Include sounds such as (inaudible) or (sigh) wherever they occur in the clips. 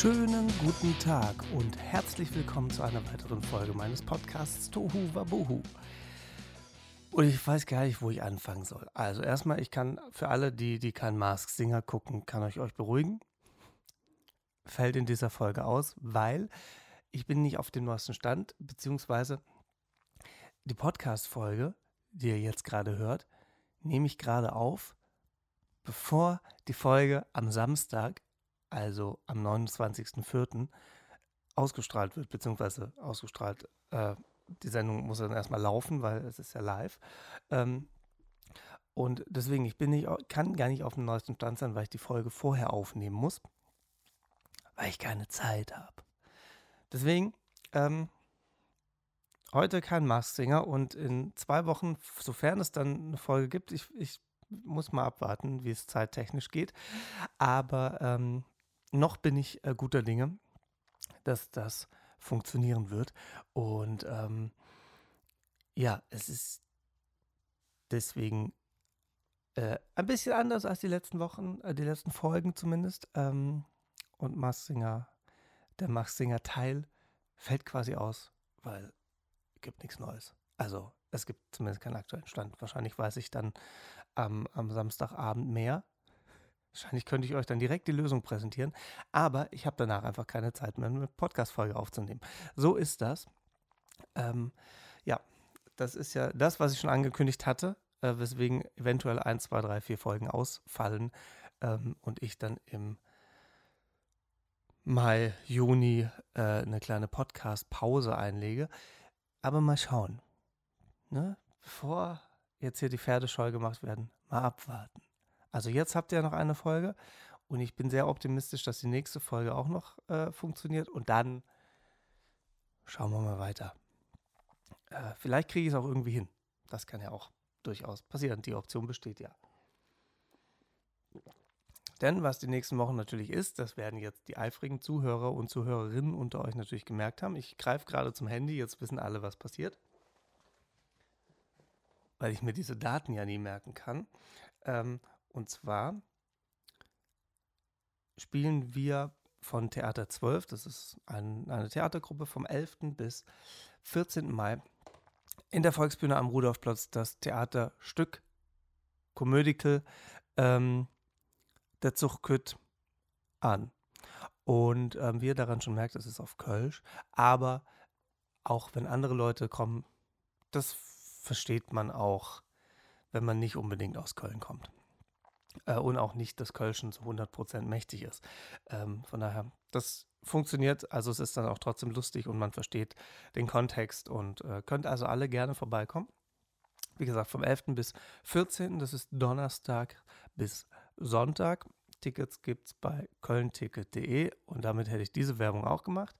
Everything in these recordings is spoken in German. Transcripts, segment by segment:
Schönen guten Tag und herzlich willkommen zu einer weiteren Folge meines Podcasts Tohu Wabohu. Und ich weiß gar nicht, wo ich anfangen soll. Also erstmal, ich kann für alle, die, die keinen Mask Singer gucken, kann ich euch beruhigen. Fällt in dieser Folge aus, weil ich bin nicht auf dem neuesten Stand, beziehungsweise die Podcast-Folge, die ihr jetzt gerade hört, nehme ich gerade auf, bevor die Folge am Samstag also am 29.04. ausgestrahlt wird, beziehungsweise ausgestrahlt, äh, die Sendung muss dann erstmal laufen, weil es ist ja live. Ähm, und deswegen, ich bin nicht, kann gar nicht auf dem neuesten Stand sein, weil ich die Folge vorher aufnehmen muss, weil ich keine Zeit habe. Deswegen, ähm, heute kein Mask-Singer und in zwei Wochen, sofern es dann eine Folge gibt, ich, ich muss mal abwarten, wie es zeittechnisch geht. Aber ähm, noch bin ich äh, guter Dinge, dass das funktionieren wird. Und ähm, ja, es ist deswegen äh, ein bisschen anders als die letzten Wochen, äh, die letzten Folgen zumindest. Ähm, und Massinger, der Massinger Teil fällt quasi aus, weil es gibt nichts Neues. Also es gibt zumindest keinen aktuellen Stand. Wahrscheinlich weiß ich dann am, am Samstagabend mehr. Wahrscheinlich könnte ich euch dann direkt die Lösung präsentieren, aber ich habe danach einfach keine Zeit mehr, eine Podcast-Folge aufzunehmen. So ist das. Ähm, ja, das ist ja das, was ich schon angekündigt hatte, äh, weswegen eventuell 1, 2, 3, 4 Folgen ausfallen ähm, und ich dann im Mai, Juni äh, eine kleine Podcast-Pause einlege. Aber mal schauen. Ne? Bevor jetzt hier die Pferde scheu gemacht werden, mal abwarten. Also jetzt habt ihr noch eine Folge und ich bin sehr optimistisch, dass die nächste Folge auch noch äh, funktioniert und dann schauen wir mal weiter. Äh, vielleicht kriege ich es auch irgendwie hin. Das kann ja auch durchaus passieren. Die Option besteht ja. Denn was die nächsten Wochen natürlich ist, das werden jetzt die eifrigen Zuhörer und Zuhörerinnen unter euch natürlich gemerkt haben. Ich greife gerade zum Handy, jetzt wissen alle, was passiert. Weil ich mir diese Daten ja nie merken kann. Ähm, und zwar spielen wir von Theater 12, das ist ein, eine Theatergruppe vom 11. bis 14. Mai in der Volksbühne am Rudolfplatz das Theaterstück Komödical ähm, Der Zuchtkütt an. Und ähm, wie ihr daran schon merkt, es ist auf Kölsch, aber auch wenn andere Leute kommen, das versteht man auch, wenn man nicht unbedingt aus Köln kommt äh, und auch nicht das Kölschen zu 100% mächtig ist. Ähm, von daher, das funktioniert, also es ist dann auch trotzdem lustig und man versteht den Kontext und äh, könnt also alle gerne vorbeikommen. Wie gesagt, vom 11. bis 14. Das ist Donnerstag bis Sonntag. Tickets gibt es bei kölnticket.de und damit hätte ich diese Werbung auch gemacht.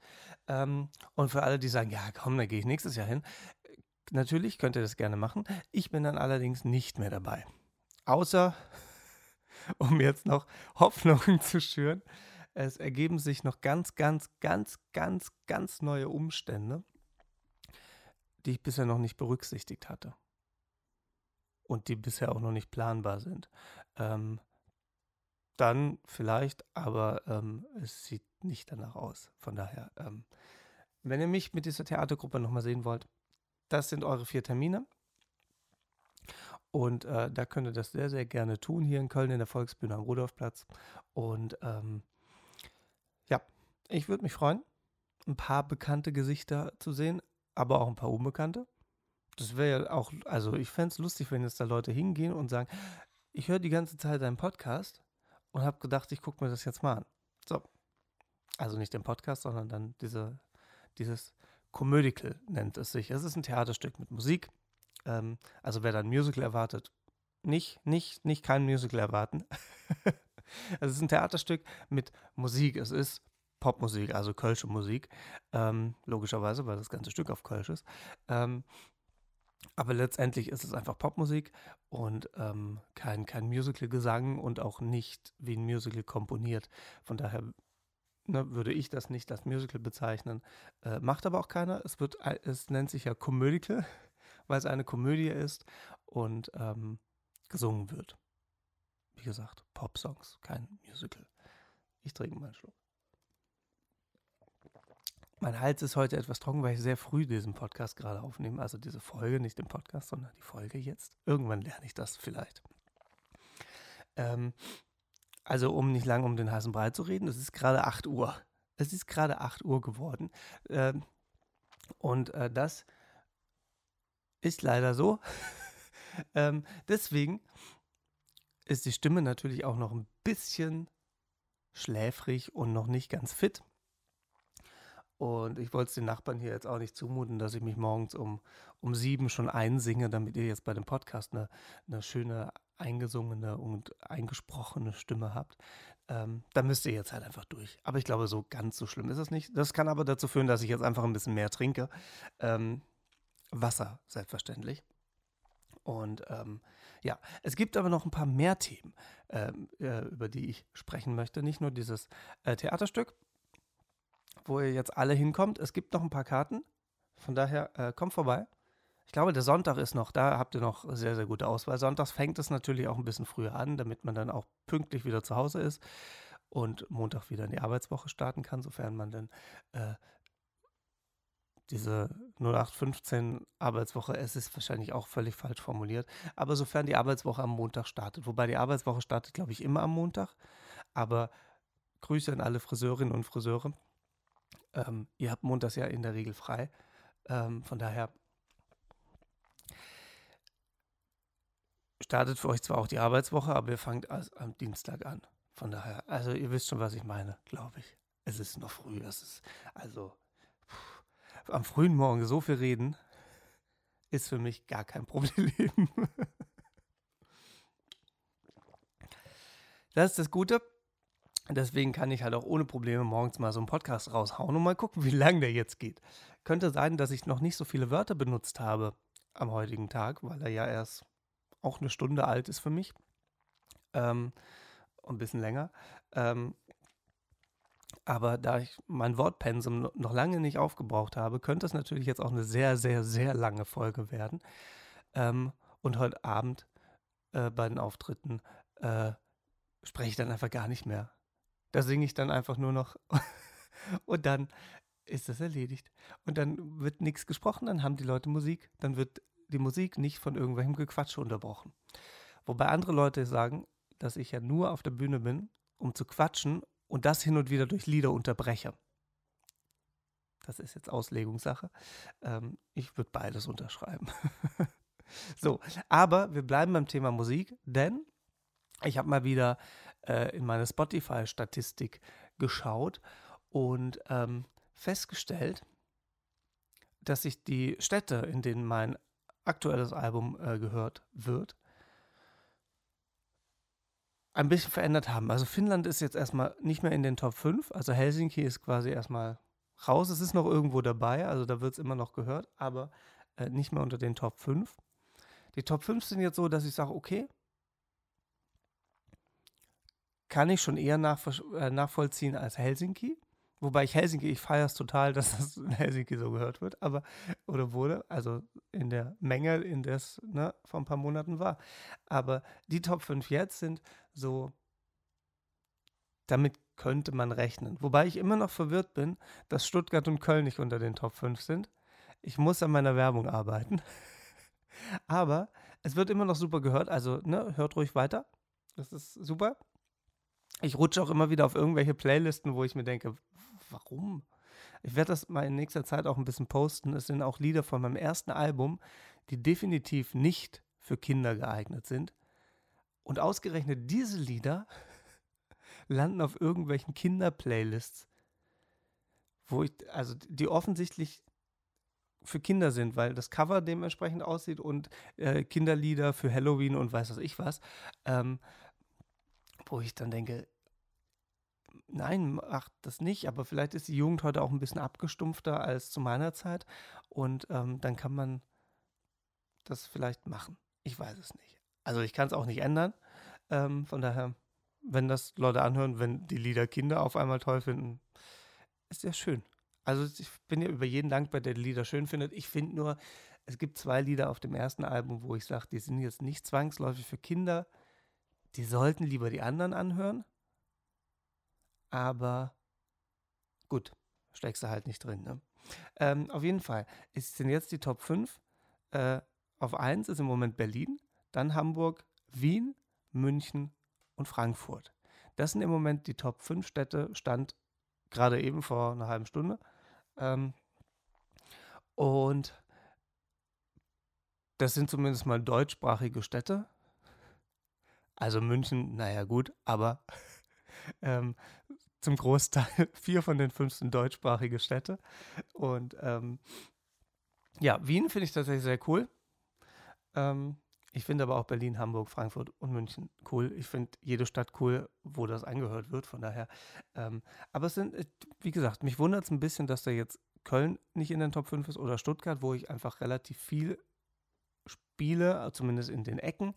Ähm, und für alle, die sagen, ja komm, da gehe ich nächstes Jahr hin. Natürlich könnt ihr das gerne machen. Ich bin dann allerdings nicht mehr dabei. Außer (laughs) um jetzt noch Hoffnungen zu schüren. Es ergeben sich noch ganz, ganz, ganz, ganz, ganz neue Umstände, die ich bisher noch nicht berücksichtigt hatte. Und die bisher auch noch nicht planbar sind. Ähm, dann vielleicht, aber ähm, es sieht nicht danach aus. Von daher, ähm, wenn ihr mich mit dieser Theatergruppe nochmal sehen wollt, das sind eure vier Termine. Und äh, da könnt ihr das sehr, sehr gerne tun, hier in Köln in der Volksbühne am Rudolfplatz. Und ähm, ja, ich würde mich freuen, ein paar bekannte Gesichter zu sehen, aber auch ein paar unbekannte. Das wäre ja auch, also ich fände es lustig, wenn jetzt da Leute hingehen und sagen, ich höre die ganze Zeit deinen Podcast und habe gedacht, ich gucke mir das jetzt mal an. So. Also nicht den Podcast, sondern dann diese, dieses Komödical nennt es sich. Es ist ein Theaterstück mit Musik ähm, also wer dann Musical erwartet, nicht, nicht, nicht kein Musical erwarten. (laughs) es ist ein Theaterstück mit Musik. Es ist Popmusik, also Kölsche Musik. Ähm, logischerweise, weil das ganze Stück auf Kölsch ist. Ähm, aber letztendlich ist es einfach Popmusik und ähm, kein, kein Musical-Gesang und auch nicht wie ein Musical komponiert. Von daher ne, würde ich das nicht als Musical bezeichnen. Äh, macht aber auch keiner. Es, wird, es nennt sich ja Komödical weil es eine Komödie ist und ähm, gesungen wird. Wie gesagt, Pop-Songs, kein Musical. Ich trinke mal einen Schluck. Mein Hals ist heute etwas trocken, weil ich sehr früh diesen Podcast gerade aufnehme. Also diese Folge, nicht den Podcast, sondern die Folge jetzt. Irgendwann lerne ich das vielleicht. Ähm, also um nicht lange um den heißen Brei zu reden, es ist gerade 8 Uhr. Es ist gerade 8 Uhr geworden. Ähm, und äh, das ist leider so. (laughs) ähm, deswegen ist die Stimme natürlich auch noch ein bisschen schläfrig und noch nicht ganz fit. Und ich wollte es den Nachbarn hier jetzt auch nicht zumuten, dass ich mich morgens um, um sieben schon einsinge, damit ihr jetzt bei dem Podcast eine, eine schöne eingesungene und eingesprochene Stimme habt. Ähm, da müsst ihr jetzt halt einfach durch. Aber ich glaube, so ganz so schlimm ist es nicht. Das kann aber dazu führen, dass ich jetzt einfach ein bisschen mehr trinke. Ähm, Wasser, selbstverständlich. Und ähm, ja, es gibt aber noch ein paar mehr Themen, ähm, äh, über die ich sprechen möchte. Nicht nur dieses äh, Theaterstück, wo ihr jetzt alle hinkommt. Es gibt noch ein paar Karten. Von daher äh, kommt vorbei. Ich glaube, der Sonntag ist noch, da habt ihr noch sehr, sehr gute Auswahl. Sonntags fängt es natürlich auch ein bisschen früher an, damit man dann auch pünktlich wieder zu Hause ist und Montag wieder in die Arbeitswoche starten kann, sofern man dann äh, diese 0815 Arbeitswoche, es ist wahrscheinlich auch völlig falsch formuliert, aber sofern die Arbeitswoche am Montag startet, wobei die Arbeitswoche startet, glaube ich, immer am Montag, aber Grüße an alle Friseurinnen und Friseure. Ähm, ihr habt montags ja in der Regel frei, ähm, von daher startet für euch zwar auch die Arbeitswoche, aber ihr fangt am Dienstag an. Von daher, also ihr wisst schon, was ich meine, glaube ich. Es ist noch früh, es ist, also am frühen Morgen so viel reden, ist für mich gar kein (laughs) Problem. das ist das Gute. Deswegen kann ich halt auch ohne Probleme morgens mal so einen Podcast raushauen und mal gucken, wie lang der jetzt geht. Könnte sein, dass ich noch nicht so viele Wörter benutzt habe am heutigen Tag, weil er ja erst auch eine Stunde alt ist für mich. Ähm, ein bisschen länger. Ähm, aber da ich mein Wortpensum noch lange nicht aufgebraucht habe, könnte es natürlich jetzt auch eine sehr, sehr, sehr lange Folge werden. Ähm, und heute Abend äh, bei den Auftritten äh, spreche ich dann einfach gar nicht mehr. Da singe ich dann einfach nur noch (laughs) und dann ist das erledigt. Und dann wird nichts gesprochen, dann haben die Leute Musik, dann wird die Musik nicht von irgendwelchem Gequatsche unterbrochen. Wobei andere Leute sagen, dass ich ja nur auf der Bühne bin, um zu quatschen und das hin und wieder durch Lieder unterbreche. Das ist jetzt Auslegungssache. Ähm, ich würde beides unterschreiben. (laughs) so, aber wir bleiben beim Thema Musik, denn ich habe mal wieder äh, in meine Spotify-Statistik geschaut und ähm, festgestellt, dass sich die Städte, in denen mein aktuelles Album äh, gehört wird, ein bisschen verändert haben. Also Finnland ist jetzt erstmal nicht mehr in den Top 5, also Helsinki ist quasi erstmal raus. Es ist noch irgendwo dabei, also da wird es immer noch gehört, aber äh, nicht mehr unter den Top 5. Die Top 5 sind jetzt so, dass ich sage, okay, kann ich schon eher äh, nachvollziehen als Helsinki. Wobei ich Helsinki, ich feiere es total, (laughs) dass das in Helsinki so gehört wird, aber, oder wurde, also in der Menge, in der es ne, vor ein paar Monaten war. Aber die Top 5 jetzt sind so, damit könnte man rechnen. Wobei ich immer noch verwirrt bin, dass Stuttgart und Köln nicht unter den Top 5 sind. Ich muss an meiner Werbung arbeiten. (laughs) aber es wird immer noch super gehört, also ne, hört ruhig weiter. Das ist super. Ich rutsche auch immer wieder auf irgendwelche Playlisten, wo ich mir denke, warum? Ich werde das mal in nächster Zeit auch ein bisschen posten. Es sind auch Lieder von meinem ersten Album, die definitiv nicht für Kinder geeignet sind. Und ausgerechnet diese Lieder (laughs) landen auf irgendwelchen Kinder-Playlists, wo ich, also die offensichtlich für Kinder sind, weil das Cover dementsprechend aussieht und äh, Kinderlieder für Halloween und weiß was ich was. Ähm, wo ich dann denke, nein, macht das nicht, aber vielleicht ist die Jugend heute auch ein bisschen abgestumpfter als zu meiner Zeit und ähm, dann kann man das vielleicht machen. Ich weiß es nicht. Also ich kann es auch nicht ändern. Ähm, von daher, wenn das Leute anhören, wenn die Lieder Kinder auf einmal toll finden, ist ja schön. Also ich bin ja über jeden dankbar, der die Lieder schön findet. Ich finde nur, es gibt zwei Lieder auf dem ersten Album, wo ich sage, die sind jetzt nicht zwangsläufig für Kinder, die sollten lieber die anderen anhören. Aber gut, steckst du halt nicht drin. Ne? Ähm, auf jeden Fall ist, sind jetzt die Top 5. Äh, auf 1 ist im Moment Berlin, dann Hamburg, Wien, München und Frankfurt. Das sind im Moment die Top 5 Städte, stand gerade eben vor einer halben Stunde. Ähm, und das sind zumindest mal deutschsprachige Städte. Also München, naja gut, aber ähm, zum Großteil (laughs) vier von den fünf sind deutschsprachige Städte. Und ähm, ja, Wien finde ich tatsächlich sehr cool. Ähm, ich finde aber auch Berlin, Hamburg, Frankfurt und München cool. Ich finde jede Stadt cool, wo das angehört wird, von daher. Ähm, aber es sind, äh, wie gesagt, mich wundert es ein bisschen, dass da jetzt Köln nicht in den Top 5 ist oder Stuttgart, wo ich einfach relativ viel spiele, zumindest in den Ecken.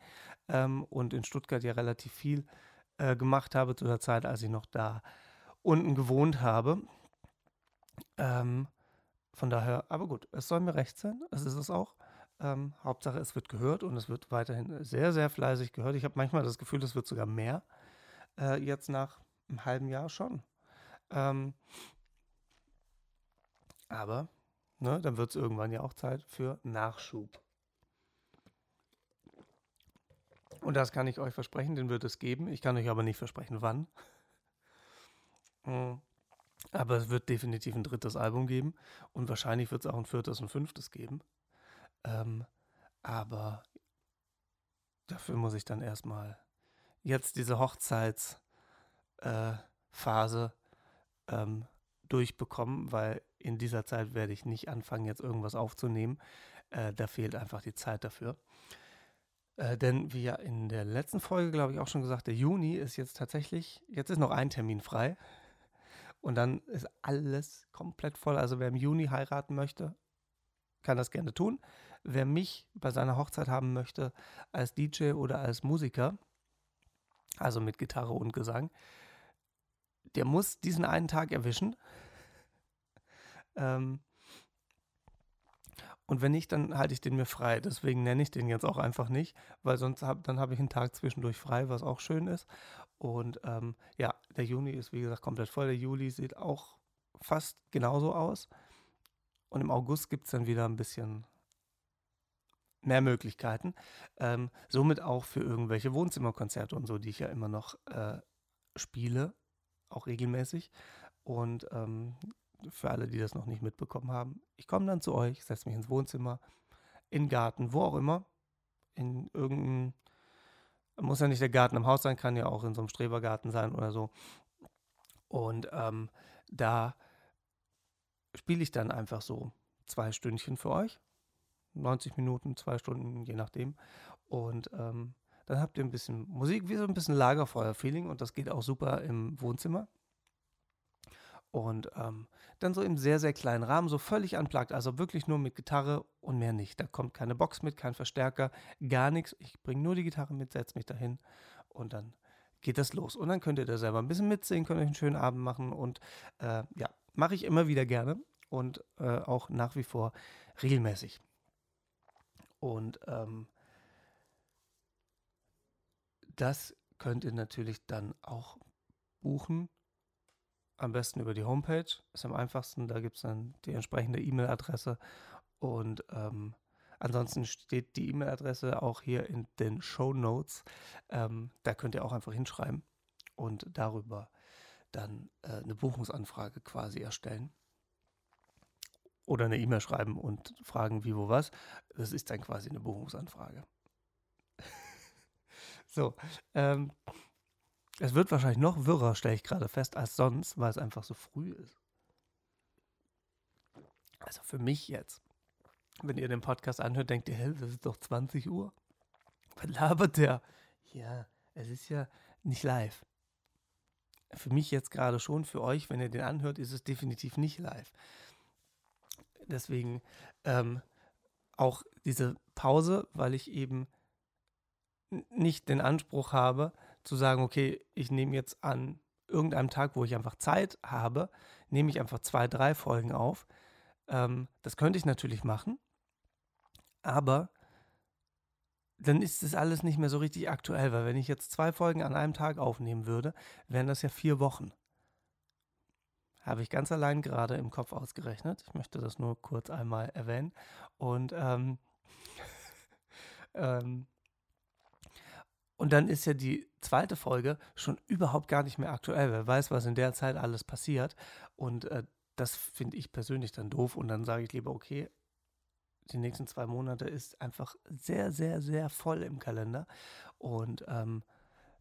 Ähm, und in Stuttgart ja relativ viel äh, gemacht habe zu der Zeit, als ich noch da unten gewohnt habe. Ähm, von daher, aber gut, es soll mir recht sein, es ist es auch. Ähm, Hauptsache, es wird gehört und es wird weiterhin sehr, sehr fleißig gehört. Ich habe manchmal das Gefühl, es wird sogar mehr. Äh, jetzt nach einem halben Jahr schon. Ähm, aber ne, dann wird es irgendwann ja auch Zeit für Nachschub. Und das kann ich euch versprechen, den wird es geben. Ich kann euch aber nicht versprechen, wann. Hm. (laughs) Aber es wird definitiv ein drittes Album geben und wahrscheinlich wird es auch ein viertes und fünftes geben. Ähm, aber dafür muss ich dann erstmal jetzt diese Hochzeitsphase äh, ähm, durchbekommen, weil in dieser Zeit werde ich nicht anfangen, jetzt irgendwas aufzunehmen. Äh, da fehlt einfach die Zeit dafür. Äh, denn wie ja in der letzten Folge, glaube ich, auch schon gesagt, der Juni ist jetzt tatsächlich, jetzt ist noch ein Termin frei. Und dann ist alles komplett voll. Also wer im Juni heiraten möchte, kann das gerne tun. Wer mich bei seiner Hochzeit haben möchte als DJ oder als Musiker, also mit Gitarre und Gesang, der muss diesen einen Tag erwischen. Ähm, und wenn nicht, dann halte ich den mir frei. Deswegen nenne ich den jetzt auch einfach nicht, weil sonst hab, dann habe ich einen Tag zwischendurch frei, was auch schön ist. Und ähm, ja, der Juni ist wie gesagt komplett voll. Der Juli sieht auch fast genauso aus. Und im August gibt es dann wieder ein bisschen mehr Möglichkeiten. Ähm, somit auch für irgendwelche Wohnzimmerkonzerte und so, die ich ja immer noch äh, spiele, auch regelmäßig. Und ähm, für alle, die das noch nicht mitbekommen haben, ich komme dann zu euch, setze mich ins Wohnzimmer, in den Garten, wo auch immer, in irgendeinem, muss ja nicht der Garten im Haus sein, kann ja auch in so einem Strebergarten sein oder so. Und ähm, da spiele ich dann einfach so zwei Stündchen für euch. 90 Minuten, zwei Stunden, je nachdem. Und ähm, dann habt ihr ein bisschen Musik, wie so ein bisschen Lagerfeuer-Feeling und das geht auch super im Wohnzimmer. Und ähm, dann so im sehr, sehr kleinen Rahmen, so völlig unplugged, also wirklich nur mit Gitarre und mehr nicht. Da kommt keine Box mit, kein Verstärker, gar nichts. Ich bringe nur die Gitarre mit, setze mich dahin und dann geht das los. Und dann könnt ihr da selber ein bisschen mitsingen, könnt euch einen schönen Abend machen und äh, ja, mache ich immer wieder gerne und äh, auch nach wie vor regelmäßig. Und ähm, das könnt ihr natürlich dann auch buchen am besten über die Homepage, ist am einfachsten. Da gibt es dann die entsprechende E-Mail-Adresse. Und ähm, ansonsten steht die E-Mail-Adresse auch hier in den Show Notes. Ähm, da könnt ihr auch einfach hinschreiben und darüber dann äh, eine Buchungsanfrage quasi erstellen. Oder eine E-Mail schreiben und fragen, wie, wo, was. Das ist dann quasi eine Buchungsanfrage. (laughs) so, ähm, es wird wahrscheinlich noch wirrer, stelle ich gerade fest, als sonst, weil es einfach so früh ist. Also für mich jetzt. Wenn ihr den Podcast anhört, denkt ihr, hä, das ist doch 20 Uhr. Was labert der? Ja, es ist ja nicht live. Für mich jetzt gerade schon, für euch, wenn ihr den anhört, ist es definitiv nicht live. Deswegen ähm, auch diese Pause, weil ich eben nicht den Anspruch habe, zu sagen, okay, ich nehme jetzt an irgendeinem Tag, wo ich einfach Zeit habe, nehme ich einfach zwei, drei Folgen auf. Ähm, das könnte ich natürlich machen, aber dann ist das alles nicht mehr so richtig aktuell, weil wenn ich jetzt zwei Folgen an einem Tag aufnehmen würde, wären das ja vier Wochen. Habe ich ganz allein gerade im Kopf ausgerechnet. Ich möchte das nur kurz einmal erwähnen. Und, ähm, (laughs) ähm, und dann ist ja die zweite Folge schon überhaupt gar nicht mehr aktuell. Wer weiß, was in der Zeit alles passiert. Und äh, das finde ich persönlich dann doof. Und dann sage ich lieber, okay, die nächsten zwei Monate ist einfach sehr, sehr, sehr voll im Kalender. Und ähm,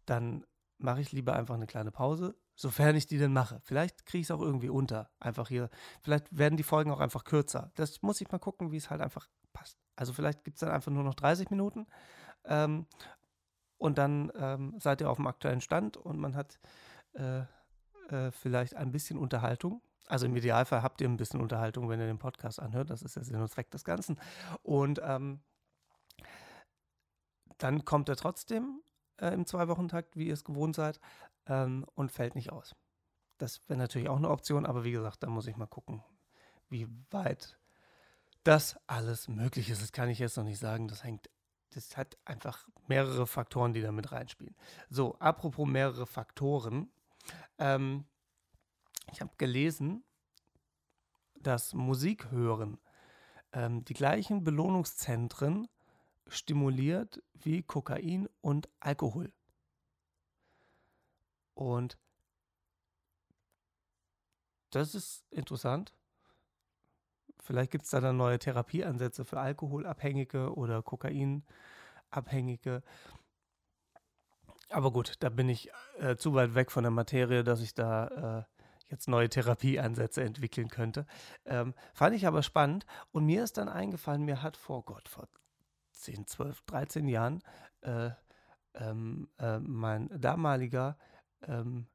dann mache ich lieber einfach eine kleine Pause, sofern ich die denn mache. Vielleicht kriege ich es auch irgendwie unter. Einfach hier. Vielleicht werden die Folgen auch einfach kürzer. Das muss ich mal gucken, wie es halt einfach passt. Also vielleicht gibt es dann einfach nur noch 30 Minuten. Ähm, und dann ähm, seid ihr auf dem aktuellen Stand und man hat äh, äh, vielleicht ein bisschen Unterhaltung. Also im Idealfall habt ihr ein bisschen Unterhaltung, wenn ihr den Podcast anhört. Das ist der Sinn und Zweck des Ganzen. Und ähm, dann kommt er trotzdem äh, im Zwei-Wochen-Takt, wie ihr es gewohnt seid, ähm, und fällt nicht aus. Das wäre natürlich auch eine Option, aber wie gesagt, da muss ich mal gucken, wie weit das alles möglich ist. Das kann ich jetzt noch nicht sagen. Das hängt, das hat einfach mehrere Faktoren, die da mit reinspielen. So, apropos mehrere Faktoren. Ähm, ich habe gelesen, dass Musik hören ähm, die gleichen Belohnungszentren stimuliert wie Kokain und Alkohol. Und das ist interessant. Vielleicht gibt es da dann neue Therapieansätze für Alkoholabhängige oder Kokainabhängige. Aber gut, da bin ich äh, zu weit weg von der Materie, dass ich da äh, jetzt neue Therapieansätze entwickeln könnte. Ähm, fand ich aber spannend und mir ist dann eingefallen, mir hat vor Gott, vor 10, 12, 13 Jahren äh, ähm, äh, mein damaliger, ähm,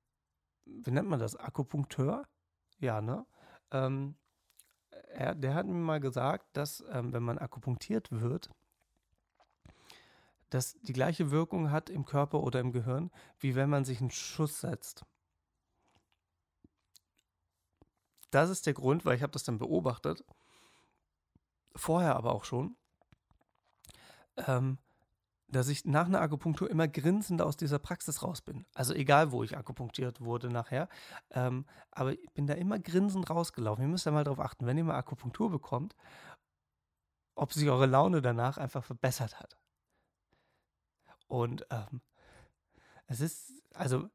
wie nennt man das, Akupunkteur? Ja, ne? Ähm, er, der hat mir mal gesagt, dass ähm, wenn man akupunktiert wird, das die gleiche Wirkung hat im Körper oder im Gehirn, wie wenn man sich einen Schuss setzt. Das ist der Grund, weil ich habe das dann beobachtet, vorher aber auch schon, ähm, dass ich nach einer Akupunktur immer grinsend aus dieser Praxis raus bin. Also egal, wo ich akupunktiert wurde nachher. Ähm, aber ich bin da immer grinsend rausgelaufen. Ihr müsst ja mal darauf achten, wenn ihr mal Akupunktur bekommt, ob sich eure Laune danach einfach verbessert hat. Und ähm, es ist, also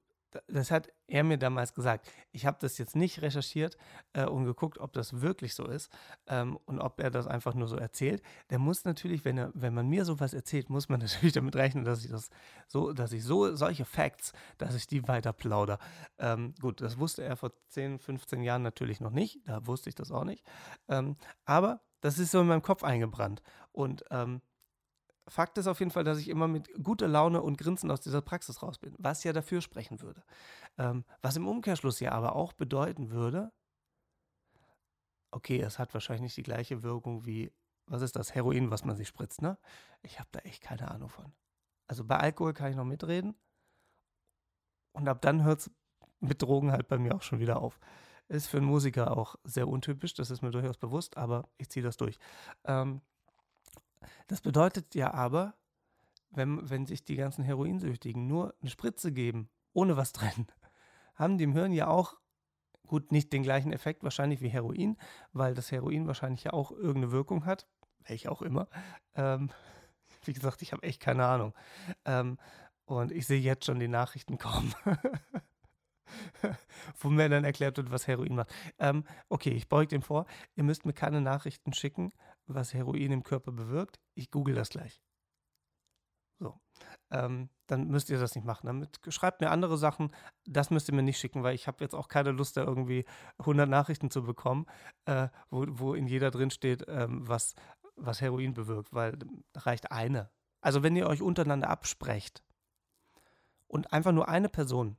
das hat er mir damals gesagt. Ich habe das jetzt nicht recherchiert äh, und geguckt, ob das wirklich so ist ähm, und ob er das einfach nur so erzählt. Der muss natürlich, wenn er, wenn man mir sowas erzählt, muss man (laughs) natürlich damit rechnen, dass ich das so, dass ich so solche Facts, dass ich die weiter plauder. Ähm, gut, das wusste er vor 10, 15 Jahren natürlich noch nicht. Da wusste ich das auch nicht. Ähm, aber das ist so in meinem Kopf eingebrannt und ähm, Fakt ist auf jeden Fall, dass ich immer mit guter Laune und Grinsen aus dieser Praxis raus bin, was ja dafür sprechen würde. Ähm, was im Umkehrschluss ja aber auch bedeuten würde, okay, es hat wahrscheinlich nicht die gleiche Wirkung wie, was ist das, Heroin, was man sich spritzt, ne? Ich habe da echt keine Ahnung von. Also bei Alkohol kann ich noch mitreden und ab dann hört es mit Drogen halt bei mir auch schon wieder auf. Ist für einen Musiker auch sehr untypisch, das ist mir durchaus bewusst, aber ich ziehe das durch. Ähm, das bedeutet ja aber, wenn, wenn sich die ganzen Heroinsüchtigen nur eine Spritze geben, ohne was drin, (laughs) haben die im Hirn ja auch, gut, nicht den gleichen Effekt wahrscheinlich wie Heroin, weil das Heroin wahrscheinlich ja auch irgendeine Wirkung hat, welche auch immer. Ähm, (laughs) wie gesagt, ich habe echt keine Ahnung. Ähm, und ich sehe jetzt schon die Nachrichten kommen. (laughs) (laughs) wo mir dann erklärt wird, was Heroin macht. Ähm, okay, ich beuge dem vor. Ihr müsst mir keine Nachrichten schicken, was Heroin im Körper bewirkt. Ich google das gleich. So. Ähm, dann müsst ihr das nicht machen. Damit schreibt mir andere Sachen. Das müsst ihr mir nicht schicken, weil ich habe jetzt auch keine Lust, da irgendwie 100 Nachrichten zu bekommen, äh, wo, wo in jeder drin steht, ähm, was, was Heroin bewirkt, weil da reicht eine. Also wenn ihr euch untereinander absprecht und einfach nur eine Person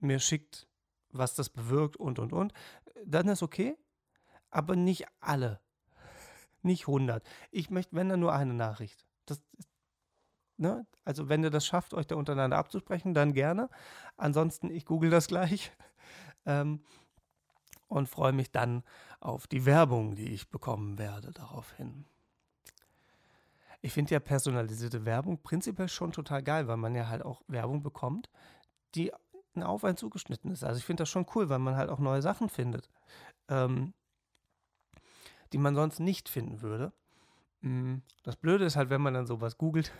mir schickt, was das bewirkt und und und, dann ist okay, aber nicht alle. Nicht 100. Ich möchte, wenn dann nur eine Nachricht. Das, ne? Also, wenn ihr das schafft, euch da untereinander abzusprechen, dann gerne. Ansonsten, ich google das gleich (laughs) ähm, und freue mich dann auf die Werbung, die ich bekommen werde daraufhin. Ich finde ja personalisierte Werbung prinzipiell schon total geil, weil man ja halt auch Werbung bekommt, die auf einen zugeschnitten ist. Also ich finde das schon cool, weil man halt auch neue Sachen findet, ähm, die man sonst nicht finden würde. Mm, das Blöde ist halt, wenn man dann sowas googelt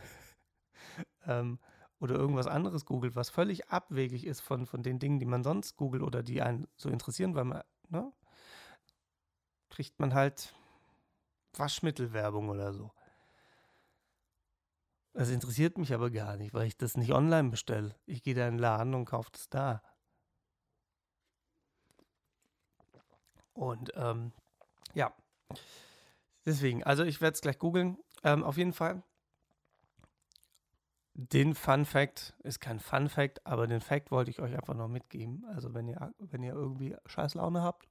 (laughs) ähm, oder irgendwas anderes googelt, was völlig abwegig ist von, von den Dingen, die man sonst googelt oder die einen so interessieren, weil man, ne, kriegt man halt Waschmittelwerbung oder so. Das interessiert mich aber gar nicht, weil ich das nicht online bestelle. Ich gehe da in den Laden und kaufe das da. Und ähm, ja, deswegen, also ich werde es gleich googeln. Ähm, auf jeden Fall. Den Fun Fact ist kein Fun Fact, aber den Fact wollte ich euch einfach noch mitgeben. Also wenn ihr, wenn ihr irgendwie scheiß Laune habt,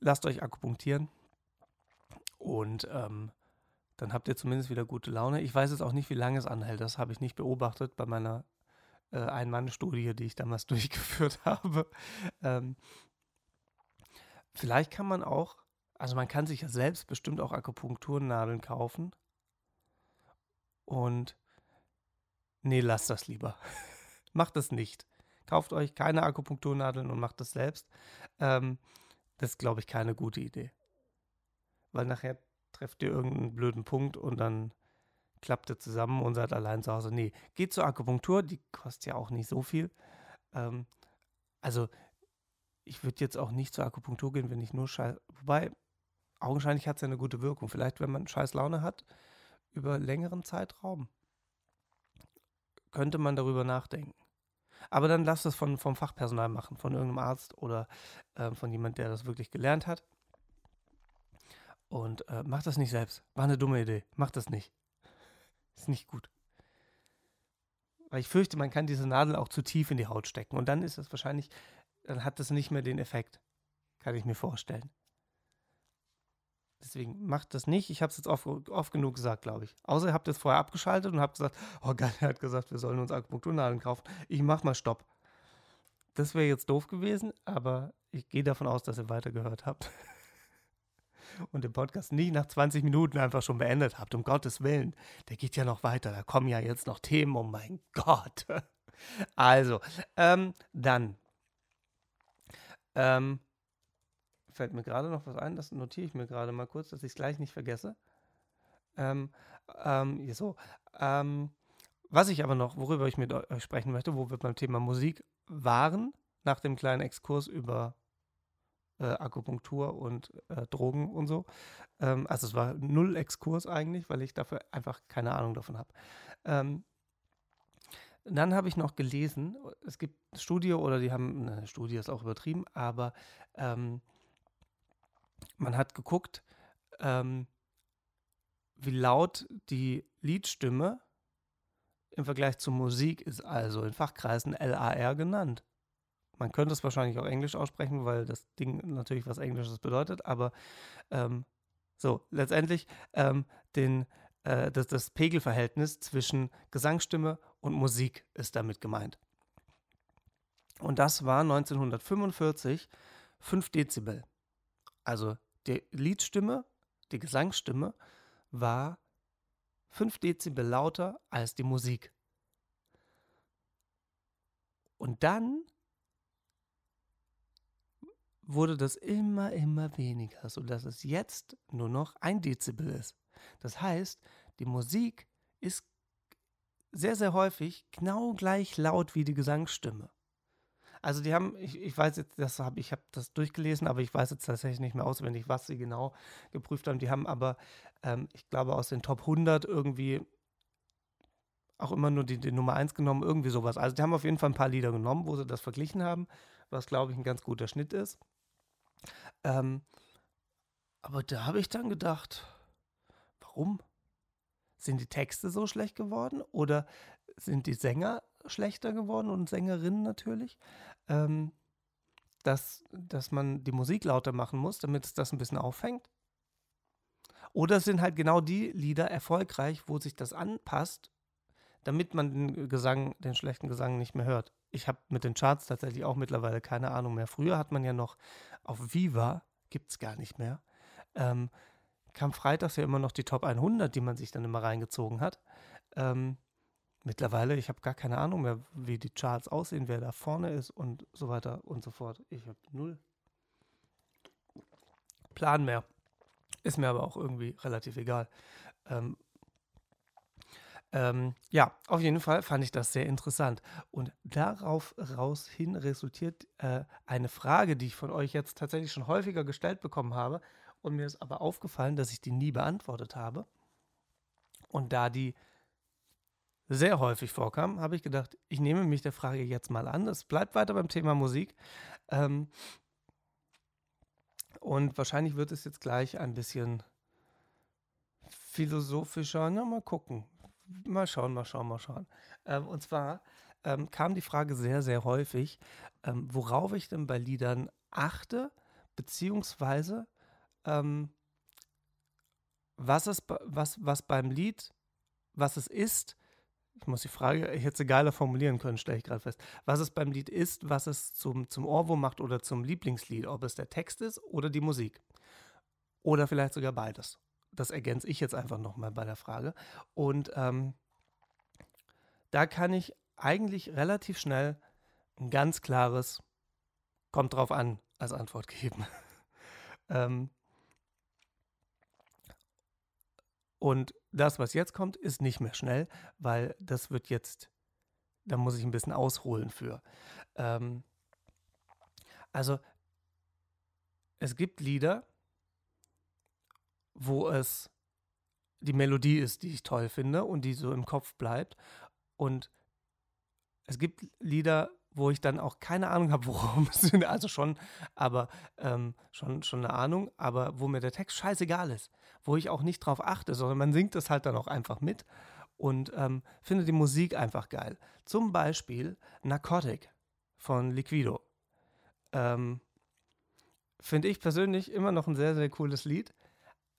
lasst euch akupunktieren. Und ähm, dann habt ihr zumindest wieder gute Laune. Ich weiß jetzt auch nicht, wie lange es anhält. Das habe ich nicht beobachtet bei meiner äh, Ein-Mann-Studie, die ich damals (laughs) durchgeführt habe. Ähm, vielleicht kann man auch, also man kann sich ja selbst bestimmt auch Akupunkturnadeln kaufen. Und nee, lasst das lieber. (laughs) macht das nicht. Kauft euch keine Akupunkturnadeln und macht das selbst. Ähm, das ist, glaube ich, keine gute Idee. Weil nachher trefft ihr irgendeinen blöden Punkt und dann klappt ihr zusammen und seid allein zu Hause. Nee, geht zur Akupunktur, die kostet ja auch nicht so viel. Ähm, also, ich würde jetzt auch nicht zur Akupunktur gehen, wenn ich nur scheiß. Wobei, augenscheinlich hat es ja eine gute Wirkung. Vielleicht, wenn man scheiß Laune hat, über längeren Zeitraum, könnte man darüber nachdenken. Aber dann lasst es von, vom Fachpersonal machen, von irgendeinem Arzt oder äh, von jemand, der das wirklich gelernt hat. Und äh, mach das nicht selbst. War eine dumme Idee. Mach das nicht. Ist nicht gut. Weil ich fürchte, man kann diese Nadel auch zu tief in die Haut stecken. Und dann ist es wahrscheinlich, dann hat das nicht mehr den Effekt. Kann ich mir vorstellen. Deswegen macht das nicht. Ich habe es jetzt oft, oft, genug gesagt, glaube ich. Außer ihr habt es vorher abgeschaltet und habt gesagt, oh geil, er hat gesagt, wir sollen uns Akupunkturnadeln kaufen. Ich mach mal Stopp. Das wäre jetzt doof gewesen, aber ich gehe davon aus, dass ihr weitergehört habt. Und den Podcast nicht nach 20 Minuten einfach schon beendet habt, um Gottes Willen. Der geht ja noch weiter, da kommen ja jetzt noch Themen, oh mein Gott. (laughs) Also, ähm, dann. Ähm, fällt mir gerade noch was ein, das notiere ich mir gerade mal kurz, dass ich es gleich nicht vergesse. Ähm, ähm, so. Ähm, was ich aber noch, worüber ich mit euch sprechen möchte, wo wir beim Thema Musik waren, nach dem kleinen Exkurs über äh, Akupunktur und äh, Drogen und so. Ähm, also es war null Exkurs eigentlich, weil ich dafür einfach keine Ahnung davon habe. Ähm, dann habe ich noch gelesen, es gibt eine Studie oder die haben, eine Studie ist auch übertrieben, aber ähm, man hat geguckt, ähm, wie laut die Liedstimme im Vergleich zur Musik ist, also in Fachkreisen LAR genannt. Man könnte es wahrscheinlich auch Englisch aussprechen, weil das Ding natürlich was Englisches bedeutet, aber ähm, so, letztendlich ähm, den, äh, das, das Pegelverhältnis zwischen Gesangsstimme und Musik ist damit gemeint. Und das war 1945 5 Dezibel. Also die Liedstimme, die Gesangsstimme war 5 Dezibel lauter als die Musik. Und dann wurde das immer, immer weniger, sodass es jetzt nur noch ein Dezibel ist. Das heißt, die Musik ist sehr, sehr häufig genau gleich laut wie die Gesangsstimme. Also die haben, ich, ich weiß jetzt, das habe ich habe das durchgelesen, aber ich weiß jetzt tatsächlich nicht mehr auswendig, was sie genau geprüft haben. Die haben aber, ähm, ich glaube, aus den Top 100 irgendwie auch immer nur die, die Nummer 1 genommen, irgendwie sowas. Also die haben auf jeden Fall ein paar Lieder genommen, wo sie das verglichen haben, was glaube ich ein ganz guter Schnitt ist. Ähm, aber da habe ich dann gedacht, warum? Sind die Texte so schlecht geworden oder sind die Sänger schlechter geworden und Sängerinnen natürlich? Ähm, dass, dass man die Musik lauter machen muss, damit es das ein bisschen auffängt? Oder sind halt genau die Lieder erfolgreich, wo sich das anpasst, damit man den Gesang, den schlechten Gesang nicht mehr hört? Ich habe mit den Charts tatsächlich auch mittlerweile keine Ahnung mehr. Früher hat man ja noch auf Viva, gibt es gar nicht mehr, ähm, kam freitags ja immer noch die Top 100, die man sich dann immer reingezogen hat. Ähm, mittlerweile, ich habe gar keine Ahnung mehr, wie die Charts aussehen, wer da vorne ist und so weiter und so fort. Ich habe null Plan mehr. Ist mir aber auch irgendwie relativ egal. Ähm, ähm, ja, auf jeden Fall fand ich das sehr interessant. Und darauf raus resultiert äh, eine Frage, die ich von euch jetzt tatsächlich schon häufiger gestellt bekommen habe. Und mir ist aber aufgefallen, dass ich die nie beantwortet habe. Und da die sehr häufig vorkam, habe ich gedacht, ich nehme mich der Frage jetzt mal an. Es bleibt weiter beim Thema Musik. Ähm, und wahrscheinlich wird es jetzt gleich ein bisschen philosophischer. Na, mal gucken. Mal schauen, mal schauen, mal schauen. Ähm, und zwar ähm, kam die Frage sehr, sehr häufig, ähm, worauf ich denn bei Liedern achte, beziehungsweise ähm, was, es, was, was beim Lied, was es ist, ich muss die Frage, ich hätte sie geiler formulieren können, stelle ich gerade fest, was es beim Lied ist, was es zum, zum Ohrwurm macht oder zum Lieblingslied, ob es der Text ist oder die Musik. Oder vielleicht sogar beides. Das ergänze ich jetzt einfach nochmal bei der Frage. Und ähm, da kann ich eigentlich relativ schnell ein ganz klares kommt drauf an als Antwort (laughs) geben. ähm, und das, was jetzt kommt, ist nicht mehr schnell, weil das wird jetzt, da muss ich ein bisschen ausholen für. Ähm, also, es gibt Lieder, wo es die Melodie ist, die ich toll finde und die so im Kopf bleibt. Und es gibt Lieder, wo ich dann auch keine Ahnung habe, (laughs) worum es sind. Also schon, aber ähm, schon, schon eine Ahnung, aber wo mir der Text scheißegal ist, wo ich auch nicht drauf achte, sondern man singt das halt dann auch einfach mit und ähm, finde die Musik einfach geil. Zum Beispiel Narcotic von Liquido. Ähm, finde ich persönlich immer noch ein sehr, sehr cooles Lied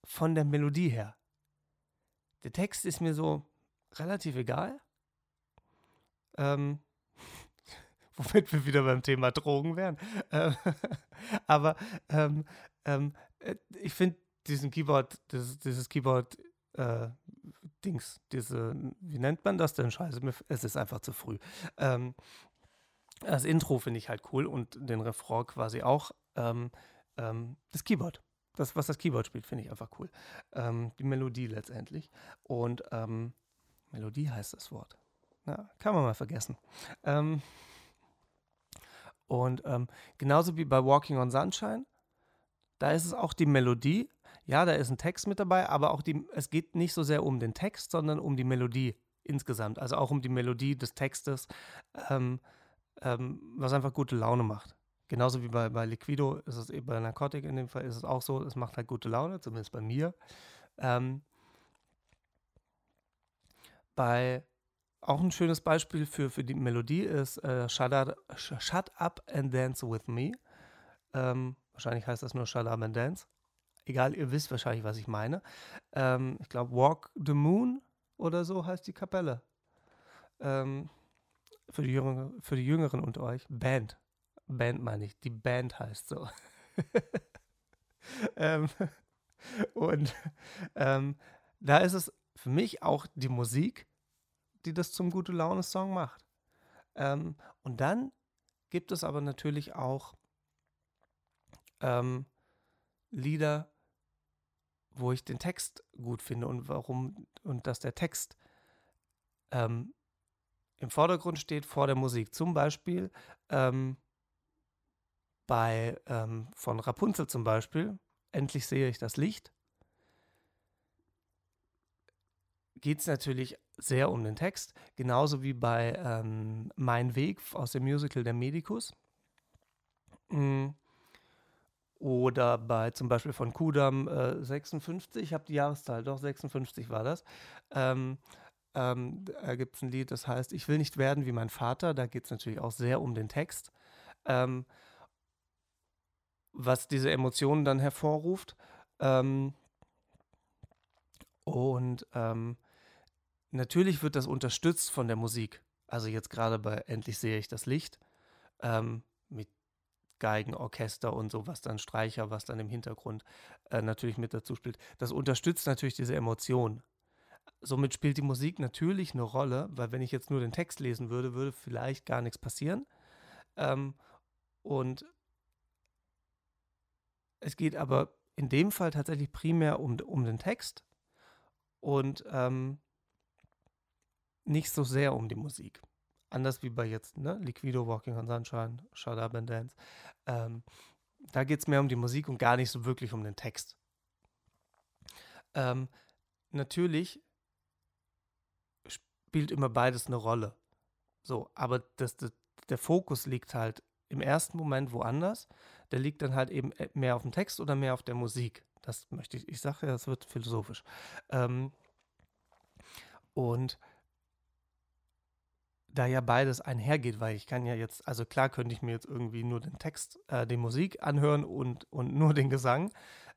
von der Melodie her. Der Text ist mir so relativ egal. Ähm, (laughs) womit wir wieder beim Thema Drogen wären. Ähm, (laughs) aber ähm, ähm, äh, ich finde diesen Keyboard, dieses, dieses Keyboard, äh, Dings, diese, wie nennt man das denn? Scheiße, es ist einfach zu früh. Ähm, das Intro finde ich halt cool und den Refrain quasi auch. Ähm, ähm, das Keyboard das, was das Keyboard spielt, finde ich einfach cool. Ähm, die Melodie letztendlich. Und ähm, Melodie heißt das Wort. Na, kann man mal vergessen. Ähm, und ähm, genauso wie bei Walking on Sunshine, da ist es auch die Melodie. Ja, da ist ein Text mit dabei, aber auch die, es geht nicht so sehr um den Text, sondern um die Melodie insgesamt. Also auch um die Melodie des Textes, ähm, ähm, was einfach gute Laune macht. Genauso wie bei, bei Liquido ist es eben bei Narcotic in dem Fall ist es auch so, es macht halt gute Laune, zumindest bei mir. Ähm, bei auch ein schönes Beispiel für, für die Melodie ist äh, Shut, Up, Shut, Up and Dance with Me. Ähm, wahrscheinlich heißt das nur Shut Up and Dance. Egal, ihr wisst wahrscheinlich, was ich meine. Ähm, ich glaube, Walk the Moon oder so heißt die Kapelle. Ähm, für, die Jüngeren, für die Jüngeren unter euch. Band. Band meine ich, die Band heißt so. (laughs) ähm, und ähm, da ist es für mich auch die Musik, die das zum gute Laune-Song macht. Ähm, und dann gibt es aber natürlich auch ähm, Lieder, wo ich den Text gut finde und warum und dass der Text ähm, im Vordergrund steht vor der Musik. Zum Beispiel ähm, bei ähm, von Rapunzel zum Beispiel, endlich sehe ich das Licht, geht es natürlich sehr um den Text, genauso wie bei ähm, Mein Weg aus dem Musical Der Medikus. Mm. Oder bei zum Beispiel von Kudam äh, 56, ich habe die Jahreszahl, doch 56 war das. Ähm, ähm, da gibt es ein Lied, das heißt Ich will nicht werden wie mein Vater. Da geht es natürlich auch sehr um den Text. Ähm, was diese Emotionen dann hervorruft. Ähm, und ähm, natürlich wird das unterstützt von der Musik. Also jetzt gerade bei Endlich sehe ich das Licht ähm, mit Geigen, Orchester und so, was dann Streicher, was dann im Hintergrund äh, natürlich mit dazu spielt. Das unterstützt natürlich diese Emotion. somit spielt die Musik natürlich eine Rolle, weil wenn ich jetzt nur den Text lesen würde, würde vielleicht gar nichts passieren. Ähm, und es geht aber in dem Fall tatsächlich primär um, um den Text und ähm, nicht so sehr um die Musik. Anders wie bei jetzt, ne? Liquido, Walking on Sunshine, Shut Up and Dance. Ähm, da geht es mehr um die Musik und gar nicht so wirklich um den Text. Ähm, natürlich spielt immer beides eine Rolle. So, aber das, das, der Fokus liegt halt im ersten Moment woanders. Der liegt dann halt eben äh, mehr auf dem Text oder mehr auf der Musik. Das möchte ich, ich sage ja, das wird philosophisch. Ähm, und da ja beides einhergeht, weil ich kann ja jetzt, also klar könnte ich mir jetzt irgendwie nur den Text, äh, die Musik anhören und, und nur den Gesang,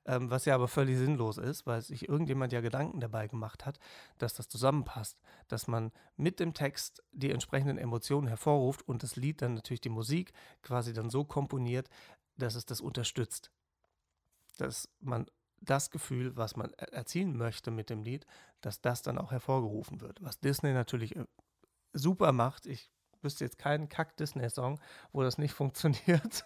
ähm, was ja aber völlig sinnlos ist, weil sich irgendjemand ja Gedanken dabei gemacht hat, dass das zusammenpasst, dass man mit dem Text die entsprechenden Emotionen hervorruft und das Lied dann natürlich die Musik quasi dann so komponiert, dass es das unterstützt. Dass man das Gefühl, was man erzielen möchte mit dem Lied, dass das dann auch hervorgerufen wird. Was Disney natürlich äh, super macht. Ich wüsste jetzt keinen Kack-Disney-Song, wo das nicht (laughs) funktioniert.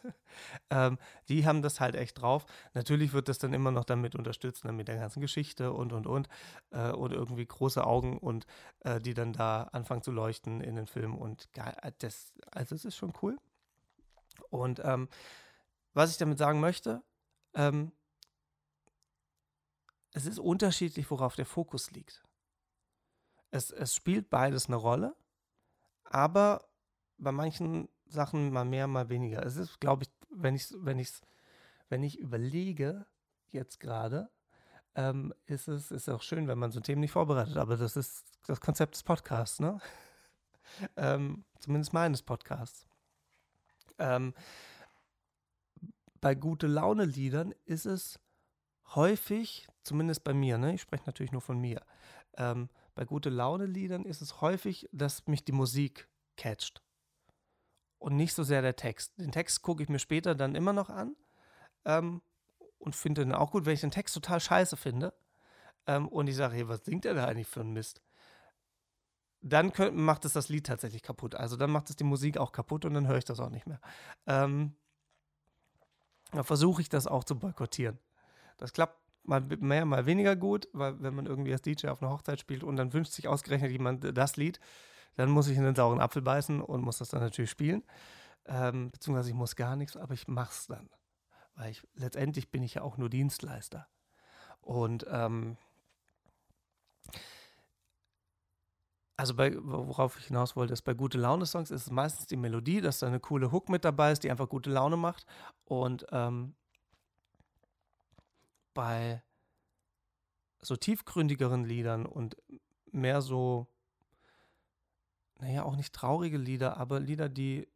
ähm, die haben das halt echt drauf. Natürlich wird das dann immer noch damit unterstützt, dann ne, mit der ganzen Geschichte und und und. Äh, und irgendwie große Augen und äh, die dann da anfangen zu leuchten in den Film. Und äh, das, also es ist schon cool. Und ähm, was ich damit sagen möchte, ähm, es ist unterschiedlich, worauf der Fokus liegt. Es, es spielt beides eine Rolle aber bei manchen Sachen mal mehr, mal weniger. Es ist, glaube ich, wenn ich, wenn ich, wenn ich überlege, jetzt gerade, ähm, ist es ist auch schön, wenn man so Themen nicht vorbereitet, aber das ist das Konzept des Podcasts, ne? (laughs) ähm, zumindest meines Podcasts. Ähm, bei gute Laune Liedern ist es häufig, zumindest bei mir, ne? Ich spreche natürlich nur von mir. Ähm, bei gute Laune Liedern ist es häufig, dass mich die Musik catcht. Und nicht so sehr der Text. Den Text gucke ich mir später dann immer noch an ähm, und finde den auch gut, wenn ich den Text total scheiße finde. Ähm, und ich sage, hey, was singt der da eigentlich für ein Mist? Dann könnt, macht es das Lied tatsächlich kaputt. Also dann macht es die Musik auch kaputt und dann höre ich das auch nicht mehr. Ähm, da versuche ich das auch zu boykottieren. Das klappt mal mehr, mal weniger gut, weil wenn man irgendwie als DJ auf einer Hochzeit spielt und dann wünscht sich ausgerechnet jemand das Lied, dann muss ich in den sauren Apfel beißen und muss das dann natürlich spielen. Ähm, beziehungsweise ich muss gar nichts, aber ich mache es dann. Weil ich, letztendlich bin ich ja auch nur Dienstleister. Und ähm, also bei, worauf ich hinaus wollte, ist bei gute Laune-Songs ist es meistens die Melodie, dass da eine coole Hook mit dabei ist, die einfach gute Laune macht. Und ähm, bei so tiefgründigeren Liedern und mehr so, naja, auch nicht traurige Lieder, aber Lieder, die,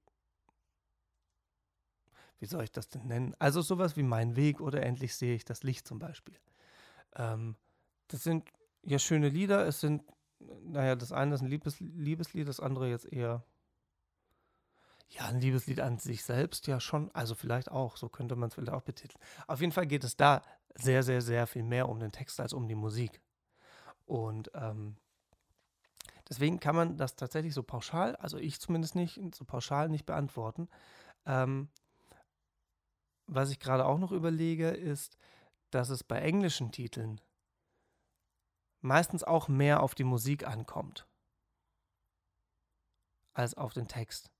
wie soll ich das denn nennen? Also sowas wie Mein Weg oder Endlich sehe ich das Licht zum Beispiel. Ähm, das sind ja schöne Lieder. Es sind, naja, das eine ist ein Liebes Liebeslied, das andere jetzt eher ja, ein Liebeslied an sich selbst ja schon, also vielleicht auch, so könnte man es vielleicht auch betiteln. Auf jeden Fall geht es da sehr, sehr, sehr viel mehr um den Text als um die Musik. Und ähm, deswegen kann man das tatsächlich so pauschal, also ich zumindest nicht, so pauschal nicht beantworten. Ähm, was ich gerade auch noch überlege, ist, dass es bei englischen Titeln meistens auch mehr auf die Musik ankommt als auf den Text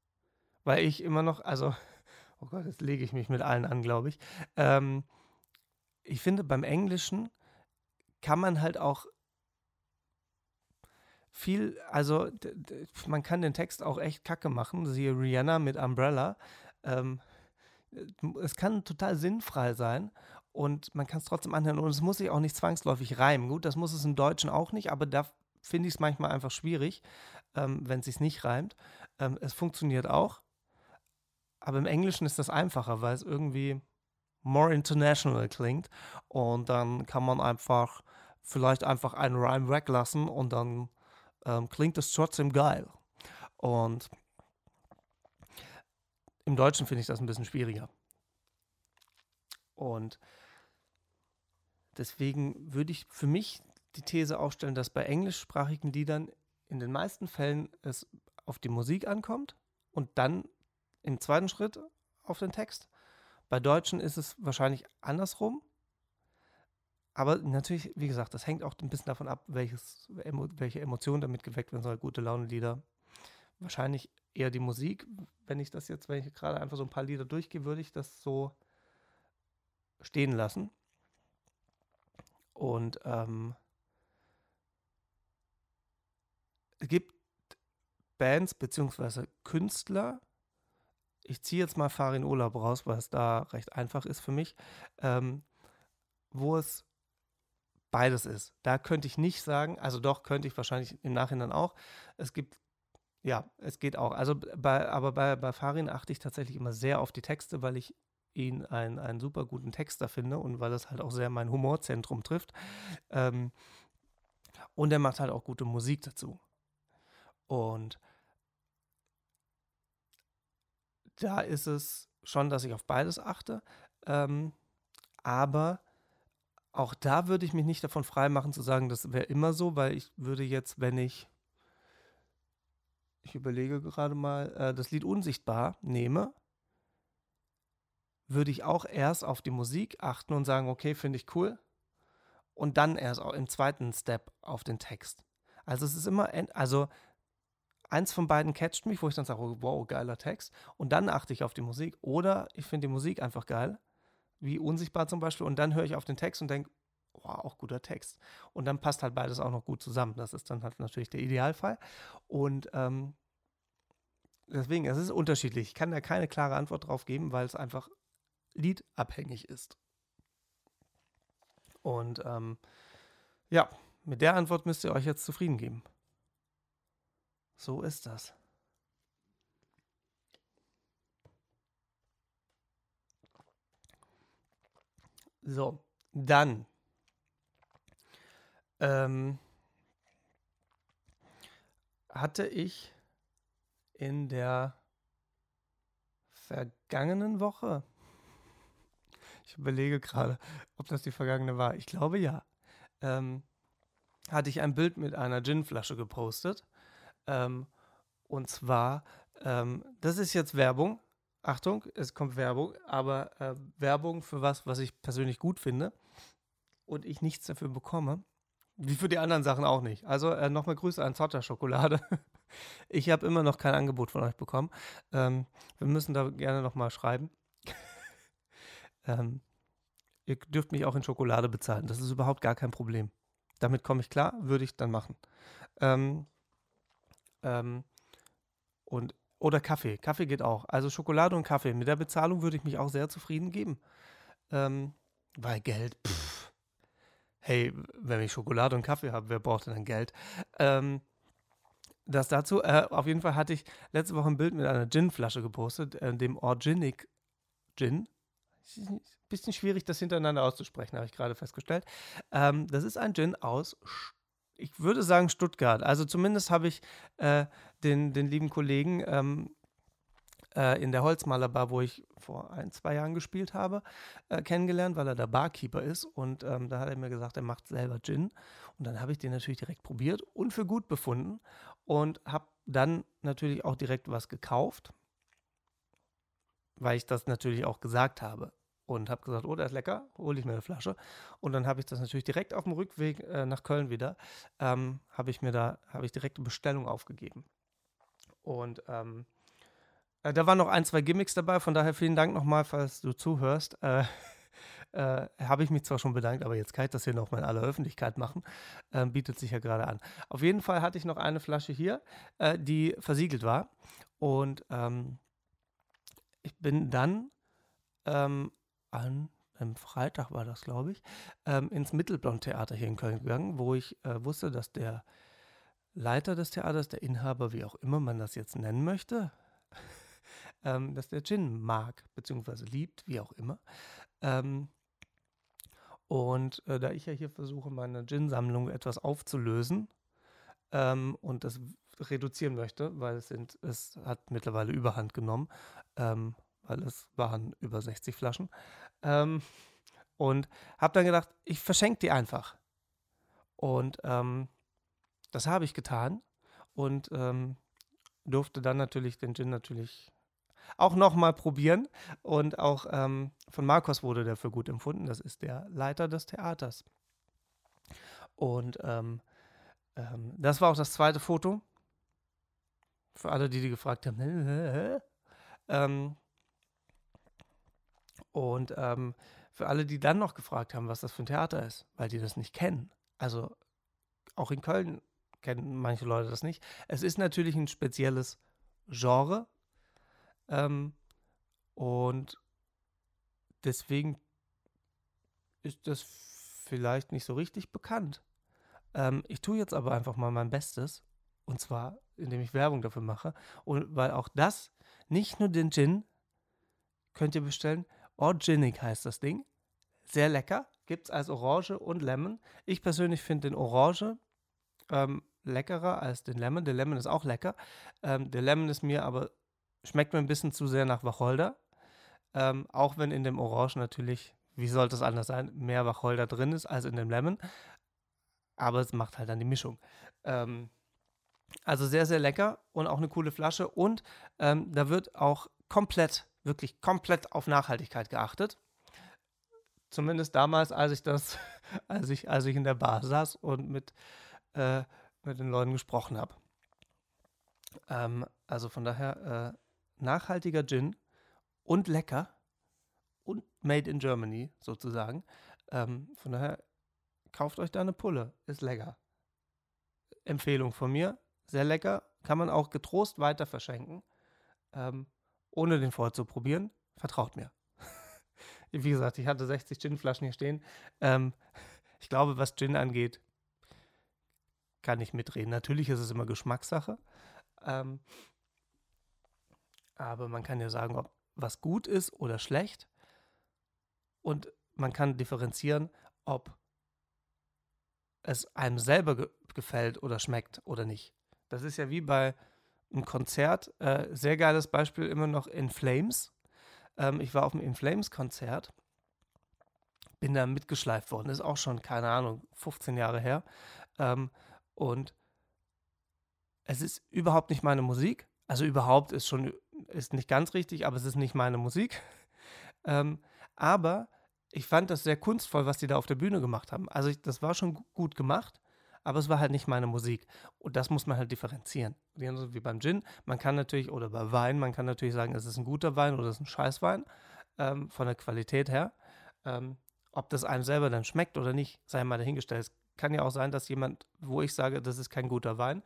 weil ich immer noch, also, (laughs) oh Gott, jetzt lege ich mich mit allen an, glaube ich. Ähm, ich finde, beim Englischen kann man halt auch viel, also man kann den Text auch echt kacke machen, siehe Rihanna mit Umbrella. Ähm, es kann total sinnfrei sein und man kann es trotzdem anhören und es muss sich auch nicht zwangsläufig reimen. Gut, das muss es im Deutschen auch nicht, aber da finde ich es manchmal einfach schwierig, ähm, wenn es sich nicht reimt. Ähm, es funktioniert auch. Aber im Englischen ist das einfacher, weil es irgendwie more international klingt. Und dann kann man einfach vielleicht einfach einen Rhyme weglassen und dann ähm, klingt es trotzdem geil. Und im Deutschen finde ich das ein bisschen schwieriger. Und deswegen würde ich für mich die These aufstellen, dass bei englischsprachigen Liedern in den meisten Fällen es auf die Musik ankommt und dann im zweiten Schritt auf den Text. Bei Deutschen ist es wahrscheinlich andersrum. Aber natürlich, wie gesagt, das hängt auch ein bisschen davon ab, welches, welche Emotion damit geweckt werden soll. Gute Laune-Lieder. Wahrscheinlich eher die Musik. Wenn ich das jetzt, wenn ich gerade einfach so ein paar Lieder durchgehe, würde ich das so stehen lassen. Und ähm, es gibt Bands bzw. Künstler, ich ziehe jetzt mal Farin Urlaub raus, weil es da recht einfach ist für mich, ähm, wo es beides ist. Da könnte ich nicht sagen, also doch könnte ich wahrscheinlich im Nachhinein auch. Es gibt, ja, es geht auch. Also bei, aber bei, bei Farin achte ich tatsächlich immer sehr auf die Texte, weil ich ihn einen, einen super guten Texter finde und weil es halt auch sehr mein Humorzentrum trifft. Ähm, und er macht halt auch gute Musik dazu. Und da ist es schon, dass ich auf beides achte. Ähm, aber auch da würde ich mich nicht davon freimachen zu sagen, das wäre immer so, weil ich würde jetzt, wenn ich, ich überlege gerade mal, äh, das Lied Unsichtbar nehme, würde ich auch erst auf die Musik achten und sagen, okay, finde ich cool. Und dann erst auch im zweiten Step auf den Text. Also es ist immer, also eins von beiden catcht mich, wo ich dann sage, oh, wow, geiler Text. Und dann achte ich auf die Musik. Oder ich finde die Musik einfach geil, wie Unsichtbar zum Beispiel. Und dann höre ich auf den Text und denke, wow, auch guter Text. Und dann passt halt beides auch noch gut zusammen. Das ist dann halt natürlich der Idealfall. Und ähm, deswegen, es ist unterschiedlich. Ich kann da keine klare Antwort drauf geben, weil es einfach liedabhängig ist. Und ähm, ja, mit der Antwort müsst ihr euch jetzt zufrieden geben. So ist das. So, dann ähm, hatte ich in der vergangenen Woche, ich überlege gerade, ob das die vergangene war, ich glaube ja, ähm, hatte ich ein Bild mit einer Ginflasche gepostet ähm, und zwar, ähm, das ist jetzt Werbung. Achtung, es kommt Werbung, aber äh, Werbung für was, was ich persönlich gut finde und ich nichts dafür bekomme. Wie für die anderen Sachen auch nicht. Also äh, nochmal Grüße an Zotter Schokolade. (laughs) ich habe immer noch kein Angebot von euch bekommen. Ähm, wir müssen da gerne nochmal schreiben. Ähm, ihr dürft mich auch in Schokolade bezahlen. Das ist überhaupt gar kein Problem. Damit komme ich klar, würde ich dann machen. Ähm, ähm, und, oder Kaffee. Kaffee geht auch. Also Schokolade und Kaffee. Mit der Bezahlung würde ich mich auch sehr zufrieden geben. Ähm, weil Geld, pff. Hey, wenn ich Schokolade und Kaffee habe, wer braucht denn dann Geld? Ähm, das dazu. Äh, auf jeden Fall hatte ich letzte Woche ein Bild mit einer Gin-Flasche gepostet, äh, dem Organic Gin. Bisschen schwierig, das hintereinander auszusprechen, habe ich gerade festgestellt. Ähm, das ist ein Gin aus ich würde sagen Stuttgart. Also zumindest habe ich äh, den, den lieben Kollegen ähm, äh, in der Holzmalerbar, wo ich vor ein, zwei Jahren gespielt habe, äh, kennengelernt, weil er der Barkeeper ist. Und ähm, da hat er mir gesagt, er macht selber Gin. Und dann habe ich den natürlich direkt probiert und für gut befunden und habe dann natürlich auch direkt was gekauft, weil ich das natürlich auch gesagt habe und habe gesagt, oh, der ist lecker, hole ich mir eine Flasche. Und dann habe ich das natürlich direkt auf dem Rückweg äh, nach Köln wieder, ähm, habe ich mir da, habe ich direkt eine Bestellung aufgegeben. Und ähm, äh, da waren noch ein, zwei Gimmicks dabei, von daher vielen Dank nochmal, falls du zuhörst. Äh, (laughs) äh, habe ich mich zwar schon bedankt, aber jetzt kann ich das hier nochmal in aller Öffentlichkeit machen. Ähm, bietet sich ja gerade an. Auf jeden Fall hatte ich noch eine Flasche hier, äh, die versiegelt war. Und ähm, ich bin dann ähm, an einem Freitag war das, glaube ich, ähm, ins Mittelblond-Theater hier in Köln gegangen, wo ich äh, wusste, dass der Leiter des Theaters, der Inhaber, wie auch immer man das jetzt nennen möchte, (laughs) ähm, dass der Gin mag, beziehungsweise liebt, wie auch immer. Ähm, und äh, da ich ja hier versuche, meine Gin-Sammlung etwas aufzulösen ähm, und das reduzieren möchte, weil es, sind, es hat mittlerweile Überhand genommen, ähm, weil es waren über 60 Flaschen. Ähm, und habe dann gedacht, ich verschenke die einfach. Und ähm, das habe ich getan und ähm, durfte dann natürlich den Gin natürlich auch nochmal probieren. Und auch ähm, von Marcos wurde der für gut empfunden. Das ist der Leiter des Theaters. Und ähm, ähm, das war auch das zweite Foto. Für alle, die, die gefragt haben. (laughs) ähm, und ähm, für alle, die dann noch gefragt haben, was das für ein Theater ist, weil die das nicht kennen. Also auch in Köln kennen manche Leute das nicht. Es ist natürlich ein spezielles Genre. Ähm, und deswegen ist das vielleicht nicht so richtig bekannt. Ähm, ich tue jetzt aber einfach mal mein Bestes. Und zwar, indem ich Werbung dafür mache. Und weil auch das, nicht nur den Gin, könnt ihr bestellen. Orginic heißt das Ding. Sehr lecker. Gibt es als Orange und Lemon. Ich persönlich finde den Orange ähm, leckerer als den Lemon. Der Lemon ist auch lecker. Ähm, der Lemon ist mir aber, schmeckt mir ein bisschen zu sehr nach Wacholder. Ähm, auch wenn in dem Orange natürlich, wie sollte es anders sein, mehr Wacholder drin ist als in dem Lemon aber es macht halt dann die Mischung. Ähm, also sehr, sehr lecker und auch eine coole Flasche. Und ähm, da wird auch komplett, wirklich komplett auf Nachhaltigkeit geachtet. Zumindest damals, als ich das, (laughs) als ich, als ich in der Bar saß und mit, äh, mit den Leuten gesprochen habe. Ähm, also von daher äh, nachhaltiger Gin und lecker und made in Germany sozusagen. Ähm, von daher kauft euch da eine Pulle. Ist lecker. Empfehlung von mir. Sehr lecker. Kann man auch getrost weiter verschenken. Ähm, ohne den vorher zu probieren. Vertraut mir. (laughs) Wie gesagt, ich hatte 60 Ginflaschen hier stehen. Ähm, ich glaube, was Gin angeht, kann ich mitreden. Natürlich ist es immer Geschmackssache. Ähm, aber man kann ja sagen, ob was gut ist oder schlecht. Und man kann differenzieren, ob es einem selber ge gefällt oder schmeckt oder nicht. Das ist ja wie bei einem Konzert. Äh, sehr geiles Beispiel immer noch In Flames. Ähm, ich war auf einem In Flames Konzert, bin da mitgeschleift worden. Ist auch schon, keine Ahnung, 15 Jahre her. Ähm, und es ist überhaupt nicht meine Musik. Also überhaupt ist schon, ist nicht ganz richtig, aber es ist nicht meine Musik. (laughs) ähm, aber ich fand das sehr kunstvoll, was die da auf der Bühne gemacht haben. Also ich, das war schon gut gemacht, aber es war halt nicht meine Musik. Und das muss man halt differenzieren. Genauso wie beim Gin. Man kann natürlich, oder bei Wein, man kann natürlich sagen, es ist ein guter Wein oder es ist ein Scheißwein, ähm, von der Qualität her. Ähm, ob das einem selber dann schmeckt oder nicht, sei mal dahingestellt. Es kann ja auch sein, dass jemand, wo ich sage, das ist kein guter Wein,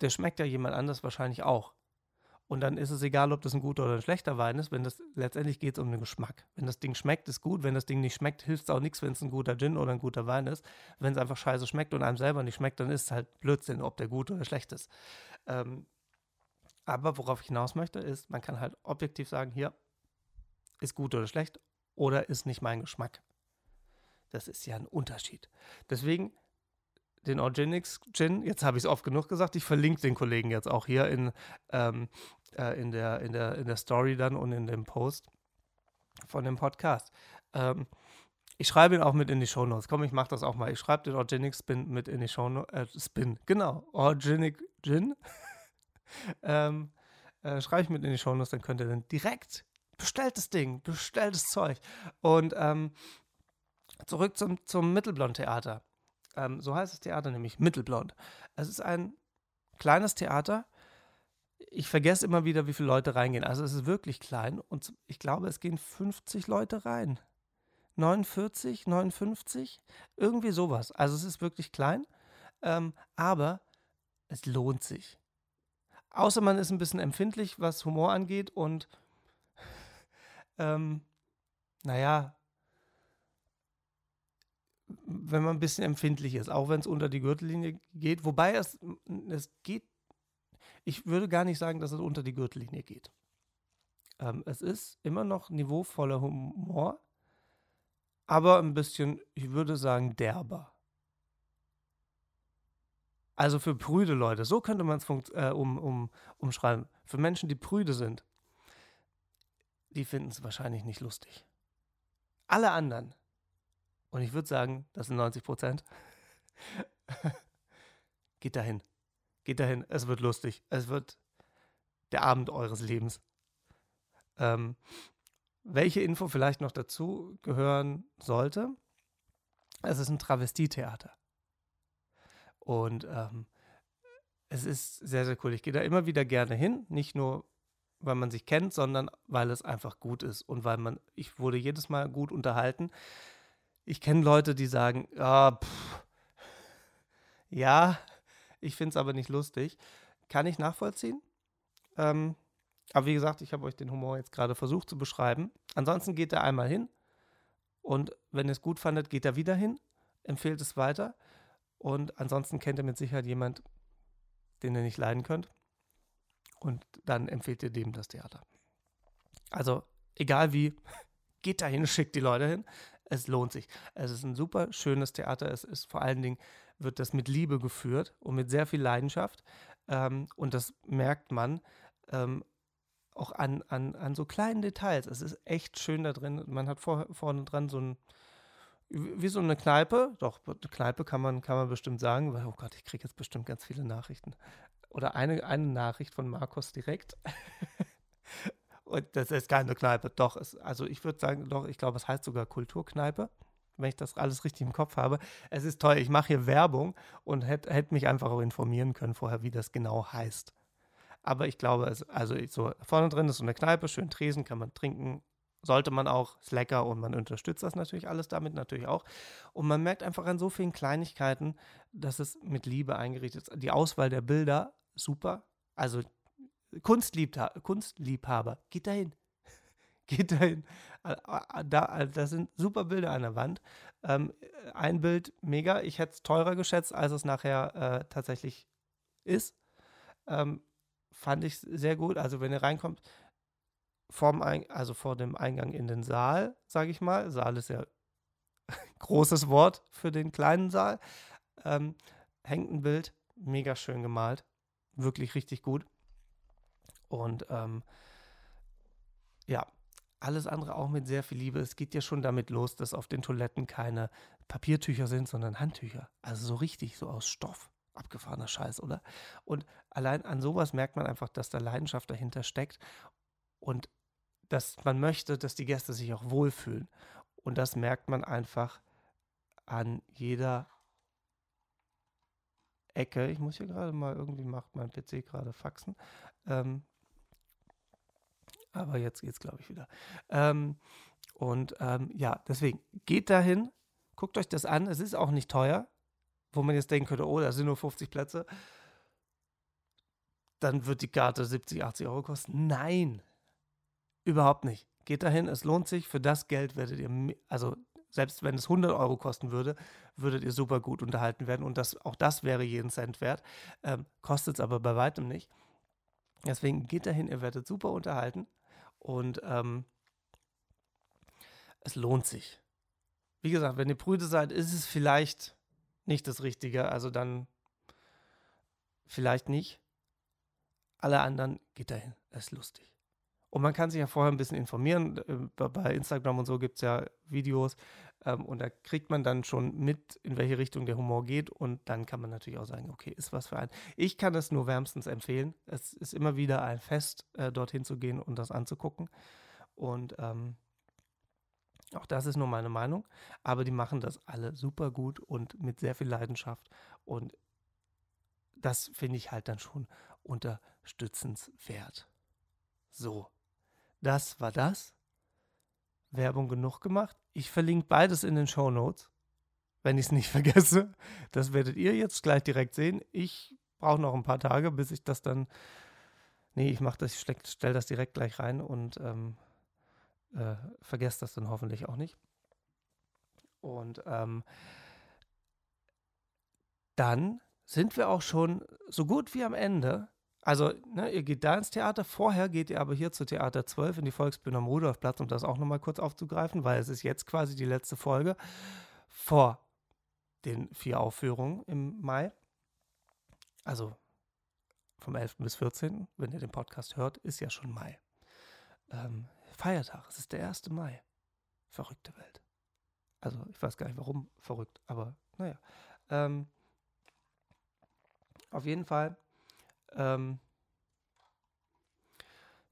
der schmeckt ja jemand anders wahrscheinlich auch. Und dann ist es egal, ob das ein guter oder ein schlechter Wein ist, wenn das letztendlich geht es um den Geschmack. Wenn das Ding schmeckt, ist gut. Wenn das Ding nicht schmeckt, hilft es auch nichts, wenn es ein guter Gin oder ein guter Wein ist. Wenn es einfach scheiße schmeckt und einem selber nicht schmeckt, dann ist es halt Blödsinn, ob der gut oder schlecht ist. Ähm, aber worauf ich hinaus möchte, ist, man kann halt objektiv sagen, hier ist gut oder schlecht oder ist nicht mein Geschmack. Das ist ja ein Unterschied. Deswegen den Organics Gin. Jetzt habe ich es oft genug gesagt. Ich verlinke den Kollegen jetzt auch hier in, ähm, äh, in, der, in, der, in der Story dann und in dem Post von dem Podcast. Ähm, ich schreibe ihn auch mit in die Show Notes. Komm, ich mache das auch mal. Ich schreibe den Organic Spin mit in die Show Notes. Äh, Spin, genau. Organic Gin. (laughs) ähm, äh, schreibe ich mit in die Show Notes, dann könnt ihr dann direkt bestellt das Ding, bestellt das Zeug. Und ähm, zurück zum, zum Mittelblond-Theater. Ähm, so heißt das Theater nämlich, Mittelblond. Es ist ein kleines Theater. Ich vergesse immer wieder, wie viele Leute reingehen. Also es ist wirklich klein und ich glaube, es gehen 50 Leute rein. 49, 59, irgendwie sowas. Also es ist wirklich klein, ähm, aber es lohnt sich. Außer man ist ein bisschen empfindlich, was Humor angeht und (laughs) ähm, naja, wenn man ein bisschen empfindlich ist, auch wenn es unter die Gürtellinie geht. Wobei es, es geht, ich würde gar nicht sagen, dass es unter die Gürtellinie geht. Ähm, es ist immer noch niveauvoller Humor, aber ein bisschen, ich würde sagen, derber. Also für prüde Leute, so könnte man es äh, um, um, umschreiben. Für Menschen, die prüde sind, die finden es wahrscheinlich nicht lustig. Alle anderen, und ich würde sagen, das sind 90 Prozent, (laughs) Geht dahin. Geht dahin. Es wird lustig. Es wird der Abend eures Lebens. Ähm, welche Info vielleicht noch dazu gehören sollte? Es ist ein Travestietheater. Und ähm, es ist sehr, sehr cool. Ich gehe da immer wieder gerne hin. Nicht nur, weil man sich kennt, sondern weil es einfach gut ist und weil man, ich wurde jedes Mal gut unterhalten. Ich kenne Leute, die sagen, ah, pff, ja, ich finde es aber nicht lustig. Kann ich nachvollziehen. Ähm, aber wie gesagt, ich habe euch den Humor jetzt gerade versucht zu beschreiben. Ansonsten geht er einmal hin und wenn ihr es gut fandet, geht er wieder hin, empfehlt es weiter. Und ansonsten kennt ihr mit Sicherheit jemand, den ihr nicht leiden könnt. Und dann empfehlt ihr dem das Theater. Also, egal wie, (laughs) geht dahin, schickt die Leute hin. Es lohnt sich. Es ist ein super schönes Theater. Es ist vor allen Dingen, wird das mit Liebe geführt und mit sehr viel Leidenschaft. Ähm, und das merkt man ähm, auch an, an, an so kleinen Details. Es ist echt schön da drin. Man hat vor, vorne dran so ein, wie so eine Kneipe. Doch, eine Kneipe kann man, kann man bestimmt sagen, weil, oh Gott, ich kriege jetzt bestimmt ganz viele Nachrichten. Oder eine, eine Nachricht von Markus direkt. (laughs) Und das ist keine Kneipe. Doch, es, also ich würde sagen, doch, ich glaube, es heißt sogar Kulturkneipe, wenn ich das alles richtig im Kopf habe. Es ist toll, ich mache hier Werbung und hätte hätt mich einfach auch informieren können vorher, wie das genau heißt. Aber ich glaube, es, also so vorne drin ist so eine Kneipe, schön Tresen, kann man trinken, sollte man auch, ist lecker und man unterstützt das natürlich alles damit natürlich auch. Und man merkt einfach an so vielen Kleinigkeiten, dass es mit Liebe eingerichtet ist. Die Auswahl der Bilder, super. Also Kunstliebha Kunstliebhaber, geht dahin. (laughs) geht dahin. Da, das sind super Bilder an der Wand. Ähm, ein Bild mega. Ich hätte es teurer geschätzt, als es nachher äh, tatsächlich ist. Ähm, fand ich sehr gut. Also wenn ihr reinkommt, vorm Ein also vor dem Eingang in den Saal, sage ich mal. Saal ist ja (laughs) großes Wort für den kleinen Saal. Ähm, hängt ein Bild, mega schön gemalt, wirklich richtig gut. Und ähm, ja, alles andere auch mit sehr viel Liebe. Es geht ja schon damit los, dass auf den Toiletten keine Papiertücher sind, sondern Handtücher. Also so richtig, so aus Stoff abgefahrener Scheiß, oder? Und allein an sowas merkt man einfach, dass da Leidenschaft dahinter steckt und dass man möchte, dass die Gäste sich auch wohlfühlen. Und das merkt man einfach an jeder Ecke. Ich muss hier gerade mal, irgendwie macht mein PC gerade Faxen. Ähm, aber jetzt geht's, glaube ich, wieder. Ähm, und ähm, ja, deswegen geht dahin, guckt euch das an. Es ist auch nicht teuer wo man jetzt denken könnte, oh, da sind nur 50 Plätze, dann wird die Karte 70, 80 Euro kosten. Nein, überhaupt nicht. Geht dahin, es lohnt sich. Für das Geld werdet ihr, also selbst wenn es 100 Euro kosten würde, würdet ihr super gut unterhalten werden. Und das, auch das wäre jeden Cent wert. Ähm, Kostet es aber bei weitem nicht. Deswegen geht dahin, ihr werdet super unterhalten. Und ähm, es lohnt sich. Wie gesagt, wenn ihr Brüder seid, ist es vielleicht nicht das Richtige. Also dann vielleicht nicht. Alle anderen geht dahin. Das ist lustig. Und man kann sich ja vorher ein bisschen informieren. Äh, bei Instagram und so gibt es ja Videos. Ähm, und da kriegt man dann schon mit, in welche Richtung der Humor geht. Und dann kann man natürlich auch sagen, okay, ist was für ein. Ich kann es nur wärmstens empfehlen. Es ist immer wieder ein Fest, äh, dorthin zu gehen und das anzugucken. Und ähm, auch das ist nur meine Meinung. Aber die machen das alle super gut und mit sehr viel Leidenschaft. Und das finde ich halt dann schon unterstützenswert. So, das war das. Werbung genug gemacht. Ich verlinke beides in den Show Notes, wenn ich es nicht (laughs) vergesse. Das werdet ihr jetzt gleich direkt sehen. Ich brauche noch ein paar Tage, bis ich das dann. Nee, ich mache das, ich stelle das direkt gleich rein und ähm, äh, vergesst das dann hoffentlich auch nicht. Und ähm, dann sind wir auch schon so gut wie am Ende. Also, ne, ihr geht da ins Theater, vorher geht ihr aber hier zu Theater 12 in die Volksbühne am Rudolfplatz, um das auch nochmal kurz aufzugreifen, weil es ist jetzt quasi die letzte Folge vor den vier Aufführungen im Mai. Also vom 11. bis 14., wenn ihr den Podcast hört, ist ja schon Mai. Ähm, Feiertag. Es ist der 1. Mai. Verrückte Welt. Also ich weiß gar nicht warum verrückt, aber naja. Ähm, auf jeden Fall. Ähm,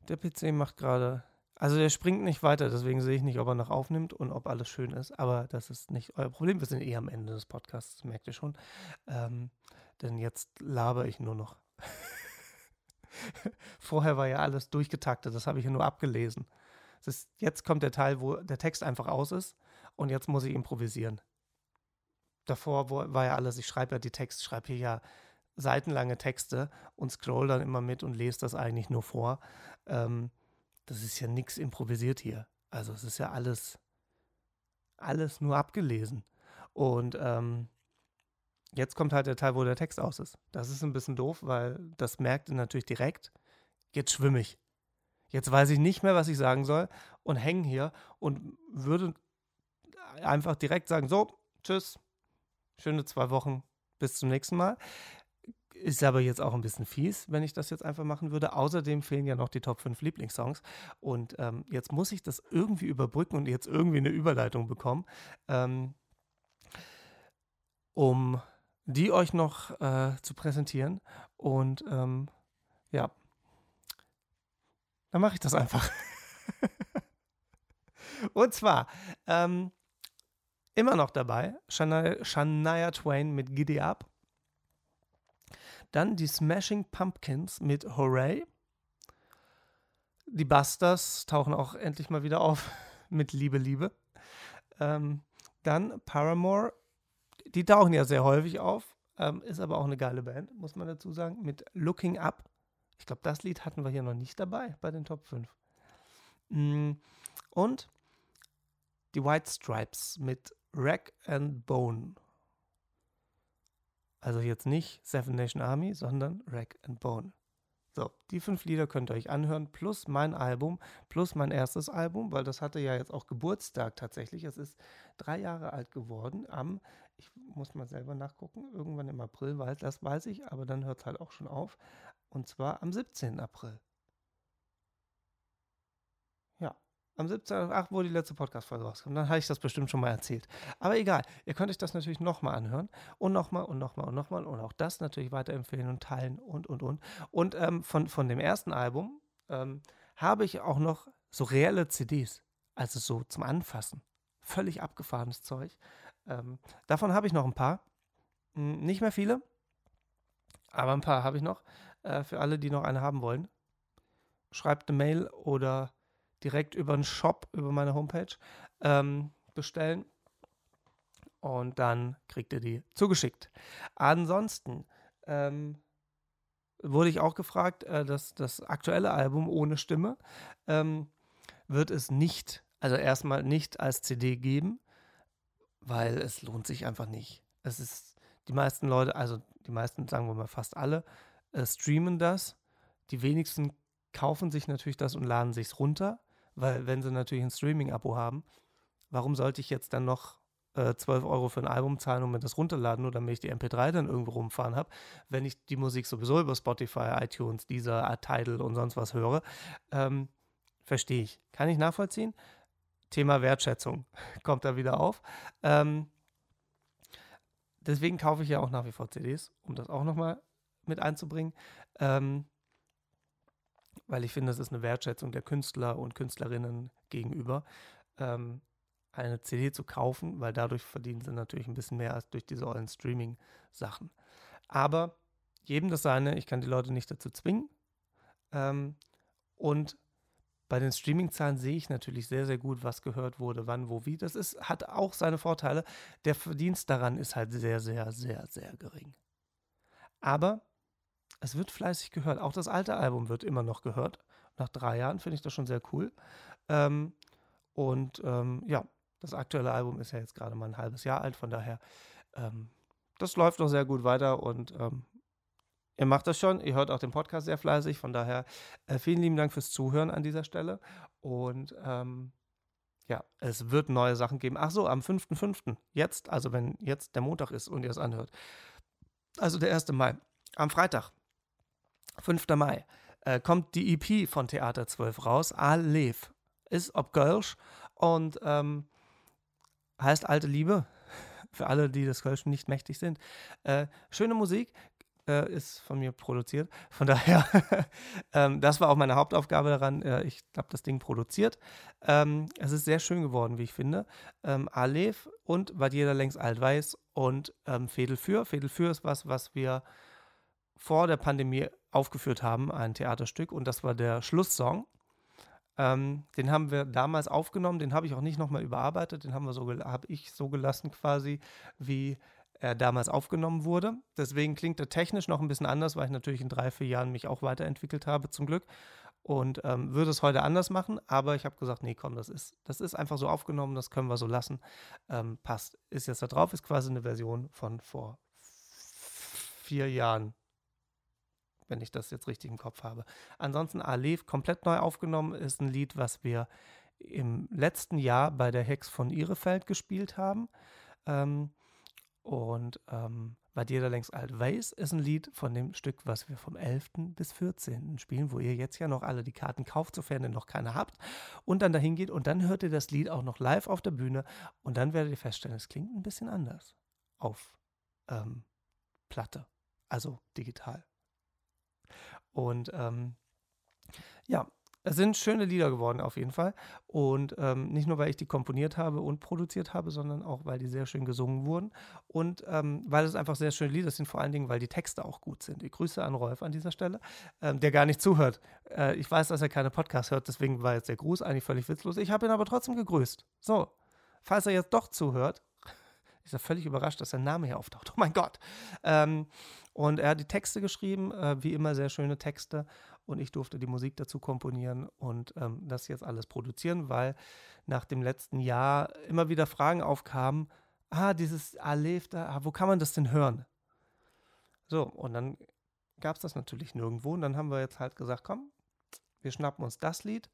der PC macht gerade. Also der springt nicht weiter, deswegen sehe ich nicht, ob er noch aufnimmt und ob alles schön ist. Aber das ist nicht euer Problem. Wir sind eh am Ende des Podcasts, merkt ihr schon. Ähm, denn jetzt laber ich nur noch. (laughs) Vorher war ja alles durchgetaktet, das habe ich ja nur abgelesen. Ist, jetzt kommt der Teil, wo der Text einfach aus ist und jetzt muss ich improvisieren. Davor war ja alles, ich schreibe ja die Texte, schreibe hier ja seitenlange Texte und scroll dann immer mit und lese das eigentlich nur vor. Ähm, das ist ja nichts improvisiert hier. Also es ist ja alles, alles nur abgelesen. Und ähm, jetzt kommt halt der Teil, wo der Text aus ist. Das ist ein bisschen doof, weil das merkt ihr natürlich direkt. Jetzt schwimme ich. Jetzt weiß ich nicht mehr, was ich sagen soll und hänge hier und würde einfach direkt sagen, so, tschüss, schöne zwei Wochen, bis zum nächsten Mal. Ist aber jetzt auch ein bisschen fies, wenn ich das jetzt einfach machen würde. Außerdem fehlen ja noch die Top 5 Lieblingssongs. Und ähm, jetzt muss ich das irgendwie überbrücken und jetzt irgendwie eine Überleitung bekommen, ähm, um die euch noch äh, zu präsentieren. Und ähm, ja, dann mache ich das einfach. (laughs) und zwar ähm, immer noch dabei Shania, Shania Twain mit Giddy Up. Dann die Smashing Pumpkins mit Hooray. Die Busters tauchen auch endlich mal wieder auf (laughs) mit Liebe, Liebe. Ähm, dann Paramore. Die tauchen ja sehr häufig auf. Ähm, ist aber auch eine geile Band, muss man dazu sagen. Mit Looking Up. Ich glaube, das Lied hatten wir hier noch nicht dabei bei den Top 5. Mm, und die White Stripes mit Rack and Bone. Also jetzt nicht Seven Nation Army, sondern Rack and Bone. So, die fünf Lieder könnt ihr euch anhören, plus mein Album, plus mein erstes Album, weil das hatte ja jetzt auch Geburtstag tatsächlich. Es ist drei Jahre alt geworden am, ich muss mal selber nachgucken, irgendwann im April, weil das weiß ich, aber dann hört es halt auch schon auf. Und zwar am 17. April. Am 17.8., wo die letzte Podcast-Folge rauskommt. Dann habe ich das bestimmt schon mal erzählt. Aber egal, ihr könnt euch das natürlich nochmal anhören und nochmal und nochmal und nochmal und auch das natürlich weiterempfehlen und teilen und, und, und. Und ähm, von, von dem ersten Album ähm, habe ich auch noch so reelle CDs, also so zum Anfassen. Völlig abgefahrenes Zeug. Ähm, davon habe ich noch ein paar. Hm, nicht mehr viele, aber ein paar habe ich noch. Äh, für alle, die noch eine haben wollen. Schreibt eine Mail oder direkt über den Shop, über meine Homepage ähm, bestellen. Und dann kriegt ihr die zugeschickt. Ansonsten ähm, wurde ich auch gefragt, äh, dass das aktuelle Album ohne Stimme ähm, wird es nicht, also erstmal nicht als CD geben, weil es lohnt sich einfach nicht. Es ist, die meisten Leute, also die meisten, sagen wir mal fast alle, äh, streamen das. Die wenigsten kaufen sich natürlich das und laden sich es runter. Weil wenn sie natürlich ein Streaming-Abo haben, warum sollte ich jetzt dann noch äh, 12 Euro für ein Album zahlen und mir das runterladen, nur damit ich die MP3 dann irgendwo rumfahren habe, wenn ich die Musik sowieso über Spotify, iTunes, dieser Tidal und sonst was höre? Ähm, Verstehe ich. Kann ich nachvollziehen? Thema Wertschätzung (laughs) kommt da wieder auf. Ähm, deswegen kaufe ich ja auch nach wie vor CDs, um das auch nochmal mit einzubringen. Ähm, weil ich finde, das ist eine Wertschätzung der Künstler und Künstlerinnen gegenüber, ähm, eine CD zu kaufen, weil dadurch verdienen sie natürlich ein bisschen mehr als durch diese ollen Streaming-Sachen. Aber jedem das seine, ich kann die Leute nicht dazu zwingen. Ähm, und bei den Streaming-Zahlen sehe ich natürlich sehr, sehr gut, was gehört wurde, wann, wo, wie. Das ist, hat auch seine Vorteile. Der Verdienst daran ist halt sehr, sehr, sehr, sehr gering. Aber es wird fleißig gehört. Auch das alte Album wird immer noch gehört. Nach drei Jahren finde ich das schon sehr cool. Ähm, und ähm, ja, das aktuelle Album ist ja jetzt gerade mal ein halbes Jahr alt, von daher, ähm, das läuft noch sehr gut weiter und ähm, ihr macht das schon. Ihr hört auch den Podcast sehr fleißig, von daher äh, vielen lieben Dank fürs Zuhören an dieser Stelle. Und ähm, ja, es wird neue Sachen geben. Ach so, am 5.5. Jetzt, also wenn jetzt der Montag ist und ihr es anhört. Also der 1. Mai. Am Freitag 5. Mai, äh, kommt die EP von Theater 12 raus, Alev. Ist ob Girls und ähm, heißt Alte Liebe. (laughs) für alle, die das Kölsch nicht mächtig sind. Äh, schöne Musik, äh, ist von mir produziert. Von (laughs) daher, ähm, das war auch meine Hauptaufgabe daran. Äh, ich habe das Ding produziert. Ähm, es ist sehr schön geworden, wie ich finde. Ähm, Aleph und weil jeder längst alt weiß und ähm, Fädel für. Fädel für ist was, was wir vor der Pandemie aufgeführt haben, ein Theaterstück. Und das war der Schlusssong. Ähm, den haben wir damals aufgenommen, den habe ich auch nicht nochmal überarbeitet, den haben wir so, habe ich so gelassen quasi, wie er damals aufgenommen wurde. Deswegen klingt er technisch noch ein bisschen anders, weil ich natürlich in drei, vier Jahren mich auch weiterentwickelt habe, zum Glück. Und ähm, würde es heute anders machen, aber ich habe gesagt, nee, komm, das ist, das ist einfach so aufgenommen, das können wir so lassen. Ähm, passt. Ist jetzt da drauf, ist quasi eine Version von vor vier Jahren, wenn ich das jetzt richtig im Kopf habe. Ansonsten Alef komplett neu aufgenommen, ist ein Lied, was wir im letzten Jahr bei der Hex von Ihrefeld gespielt haben. Ähm, und ähm, weil jeder längst alt weiß, ist ein Lied von dem Stück, was wir vom 11. bis 14. spielen, wo ihr jetzt ja noch alle die Karten kauft, sofern ihr noch keine habt, und dann dahin geht und dann hört ihr das Lied auch noch live auf der Bühne und dann werdet ihr feststellen, es klingt ein bisschen anders auf ähm, Platte, also digital. Und ähm, ja, es sind schöne Lieder geworden auf jeden Fall. Und ähm, nicht nur, weil ich die komponiert habe und produziert habe, sondern auch, weil die sehr schön gesungen wurden. Und ähm, weil es einfach sehr schöne Lieder sind, vor allen Dingen, weil die Texte auch gut sind. Ich grüße an Rolf an dieser Stelle, ähm, der gar nicht zuhört. Äh, ich weiß, dass er keine Podcasts hört, deswegen war jetzt der Gruß eigentlich völlig witzlos. Ich habe ihn aber trotzdem gegrüßt. So, falls er jetzt doch zuhört, (laughs) ist er völlig überrascht, dass sein Name hier auftaucht. Oh mein Gott. Ähm, und er hat die Texte geschrieben, äh, wie immer sehr schöne Texte. Und ich durfte die Musik dazu komponieren und ähm, das jetzt alles produzieren, weil nach dem letzten Jahr immer wieder Fragen aufkamen, ah, dieses Aleph da, ah, wo kann man das denn hören? So, und dann gab es das natürlich nirgendwo. Und dann haben wir jetzt halt gesagt, komm, wir schnappen uns das Lied.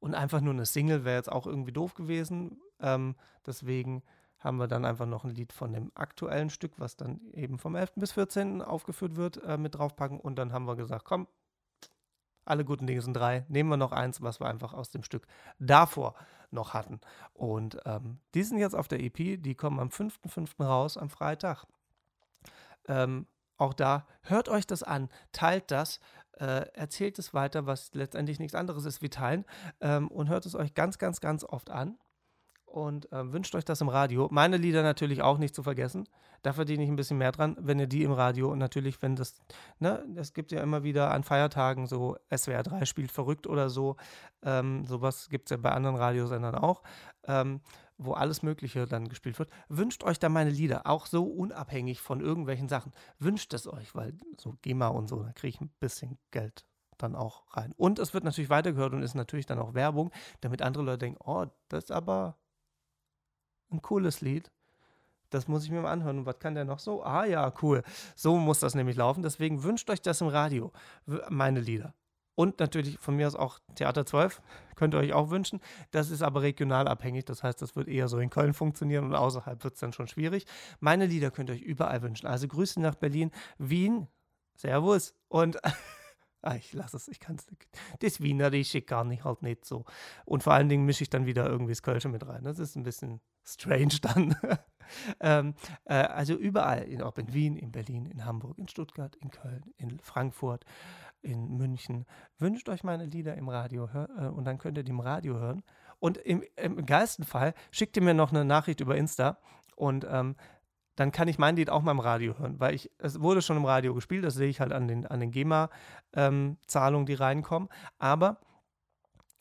Und einfach nur eine Single wäre jetzt auch irgendwie doof gewesen, ähm, deswegen haben wir dann einfach noch ein Lied von dem aktuellen Stück, was dann eben vom 11. bis 14. aufgeführt wird, äh, mit draufpacken. Und dann haben wir gesagt, komm, alle guten Dinge sind drei. Nehmen wir noch eins, was wir einfach aus dem Stück davor noch hatten. Und ähm, die sind jetzt auf der EP, die kommen am 5.5. raus, am Freitag. Ähm, auch da, hört euch das an, teilt das, äh, erzählt es weiter, was letztendlich nichts anderes ist wie teilen ähm, und hört es euch ganz, ganz, ganz oft an und äh, wünscht euch das im Radio. Meine Lieder natürlich auch nicht zu vergessen. Da verdiene ich ein bisschen mehr dran, wenn ihr die im Radio und natürlich, wenn das, ne, es gibt ja immer wieder an Feiertagen so SWR 3 spielt verrückt oder so. Ähm, sowas gibt es ja bei anderen Radiosendern auch, ähm, wo alles Mögliche dann gespielt wird. Wünscht euch da meine Lieder, auch so unabhängig von irgendwelchen Sachen. Wünscht es euch, weil so GEMA und so, da kriege ich ein bisschen Geld dann auch rein. Und es wird natürlich weitergehört und ist natürlich dann auch Werbung, damit andere Leute denken, oh, das ist aber ein cooles Lied. Das muss ich mir mal anhören. Und was kann der noch so? Ah ja, cool. So muss das nämlich laufen. Deswegen wünscht euch das im Radio, meine Lieder. Und natürlich von mir aus auch Theater 12, (laughs) könnt ihr euch auch wünschen. Das ist aber regional abhängig. Das heißt, das wird eher so in Köln funktionieren und außerhalb wird es dann schon schwierig. Meine Lieder könnt ihr euch überall wünschen. Also Grüße nach Berlin, Wien, Servus und (laughs) Ah, ich lasse es, ich kann es nicht. Das Wienerische kann ich halt nicht so. Und vor allen Dingen mische ich dann wieder irgendwie das Kölsche mit rein. Das ist ein bisschen strange (laughs) dann. ähm, äh, also überall, in, ob in Wien, in Berlin, in Hamburg, in Stuttgart, in Köln, in Frankfurt, in München. Wünscht euch meine Lieder im Radio hör, äh, und dann könnt ihr die im Radio hören. Und im, im geilsten Fall schickt ihr mir noch eine Nachricht über Insta und ähm, dann kann ich mein Lied auch mal im Radio hören, weil ich, es wurde schon im Radio gespielt, das sehe ich halt an den, an den GEMA-Zahlungen, ähm, die reinkommen. Aber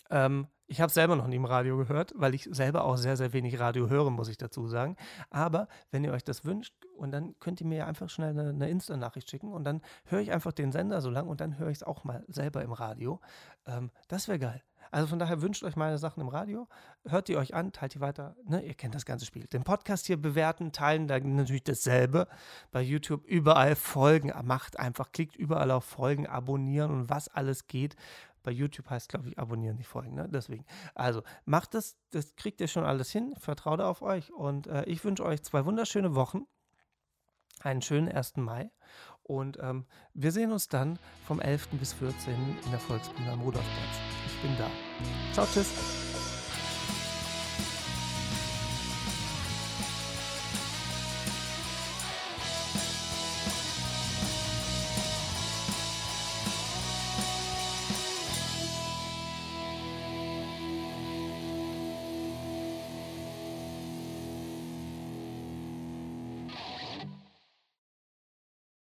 ähm, ich habe selber noch nie im Radio gehört, weil ich selber auch sehr, sehr wenig Radio höre, muss ich dazu sagen. Aber wenn ihr euch das wünscht, und dann könnt ihr mir einfach schnell eine, eine Insta-Nachricht schicken und dann höre ich einfach den Sender so lang und dann höre ich es auch mal selber im Radio. Ähm, das wäre geil. Also von daher wünscht euch meine Sachen im Radio, hört die euch an, teilt die weiter. Ne? Ihr kennt das ganze Spiel. Den Podcast hier bewerten, teilen, da natürlich dasselbe. Bei YouTube überall folgen, macht einfach, klickt überall auf Folgen, abonnieren und was alles geht. Bei YouTube heißt, glaube ich, abonnieren, nicht folgen. Ne? Deswegen. Also macht das, das kriegt ihr schon alles hin. Vertraut auf euch und äh, ich wünsche euch zwei wunderschöne Wochen. Einen schönen 1. Mai. Und ähm, wir sehen uns dann vom 11. bis 14. in der Volksbühne am Rudolfplatz bin da. Ciao, tschüss.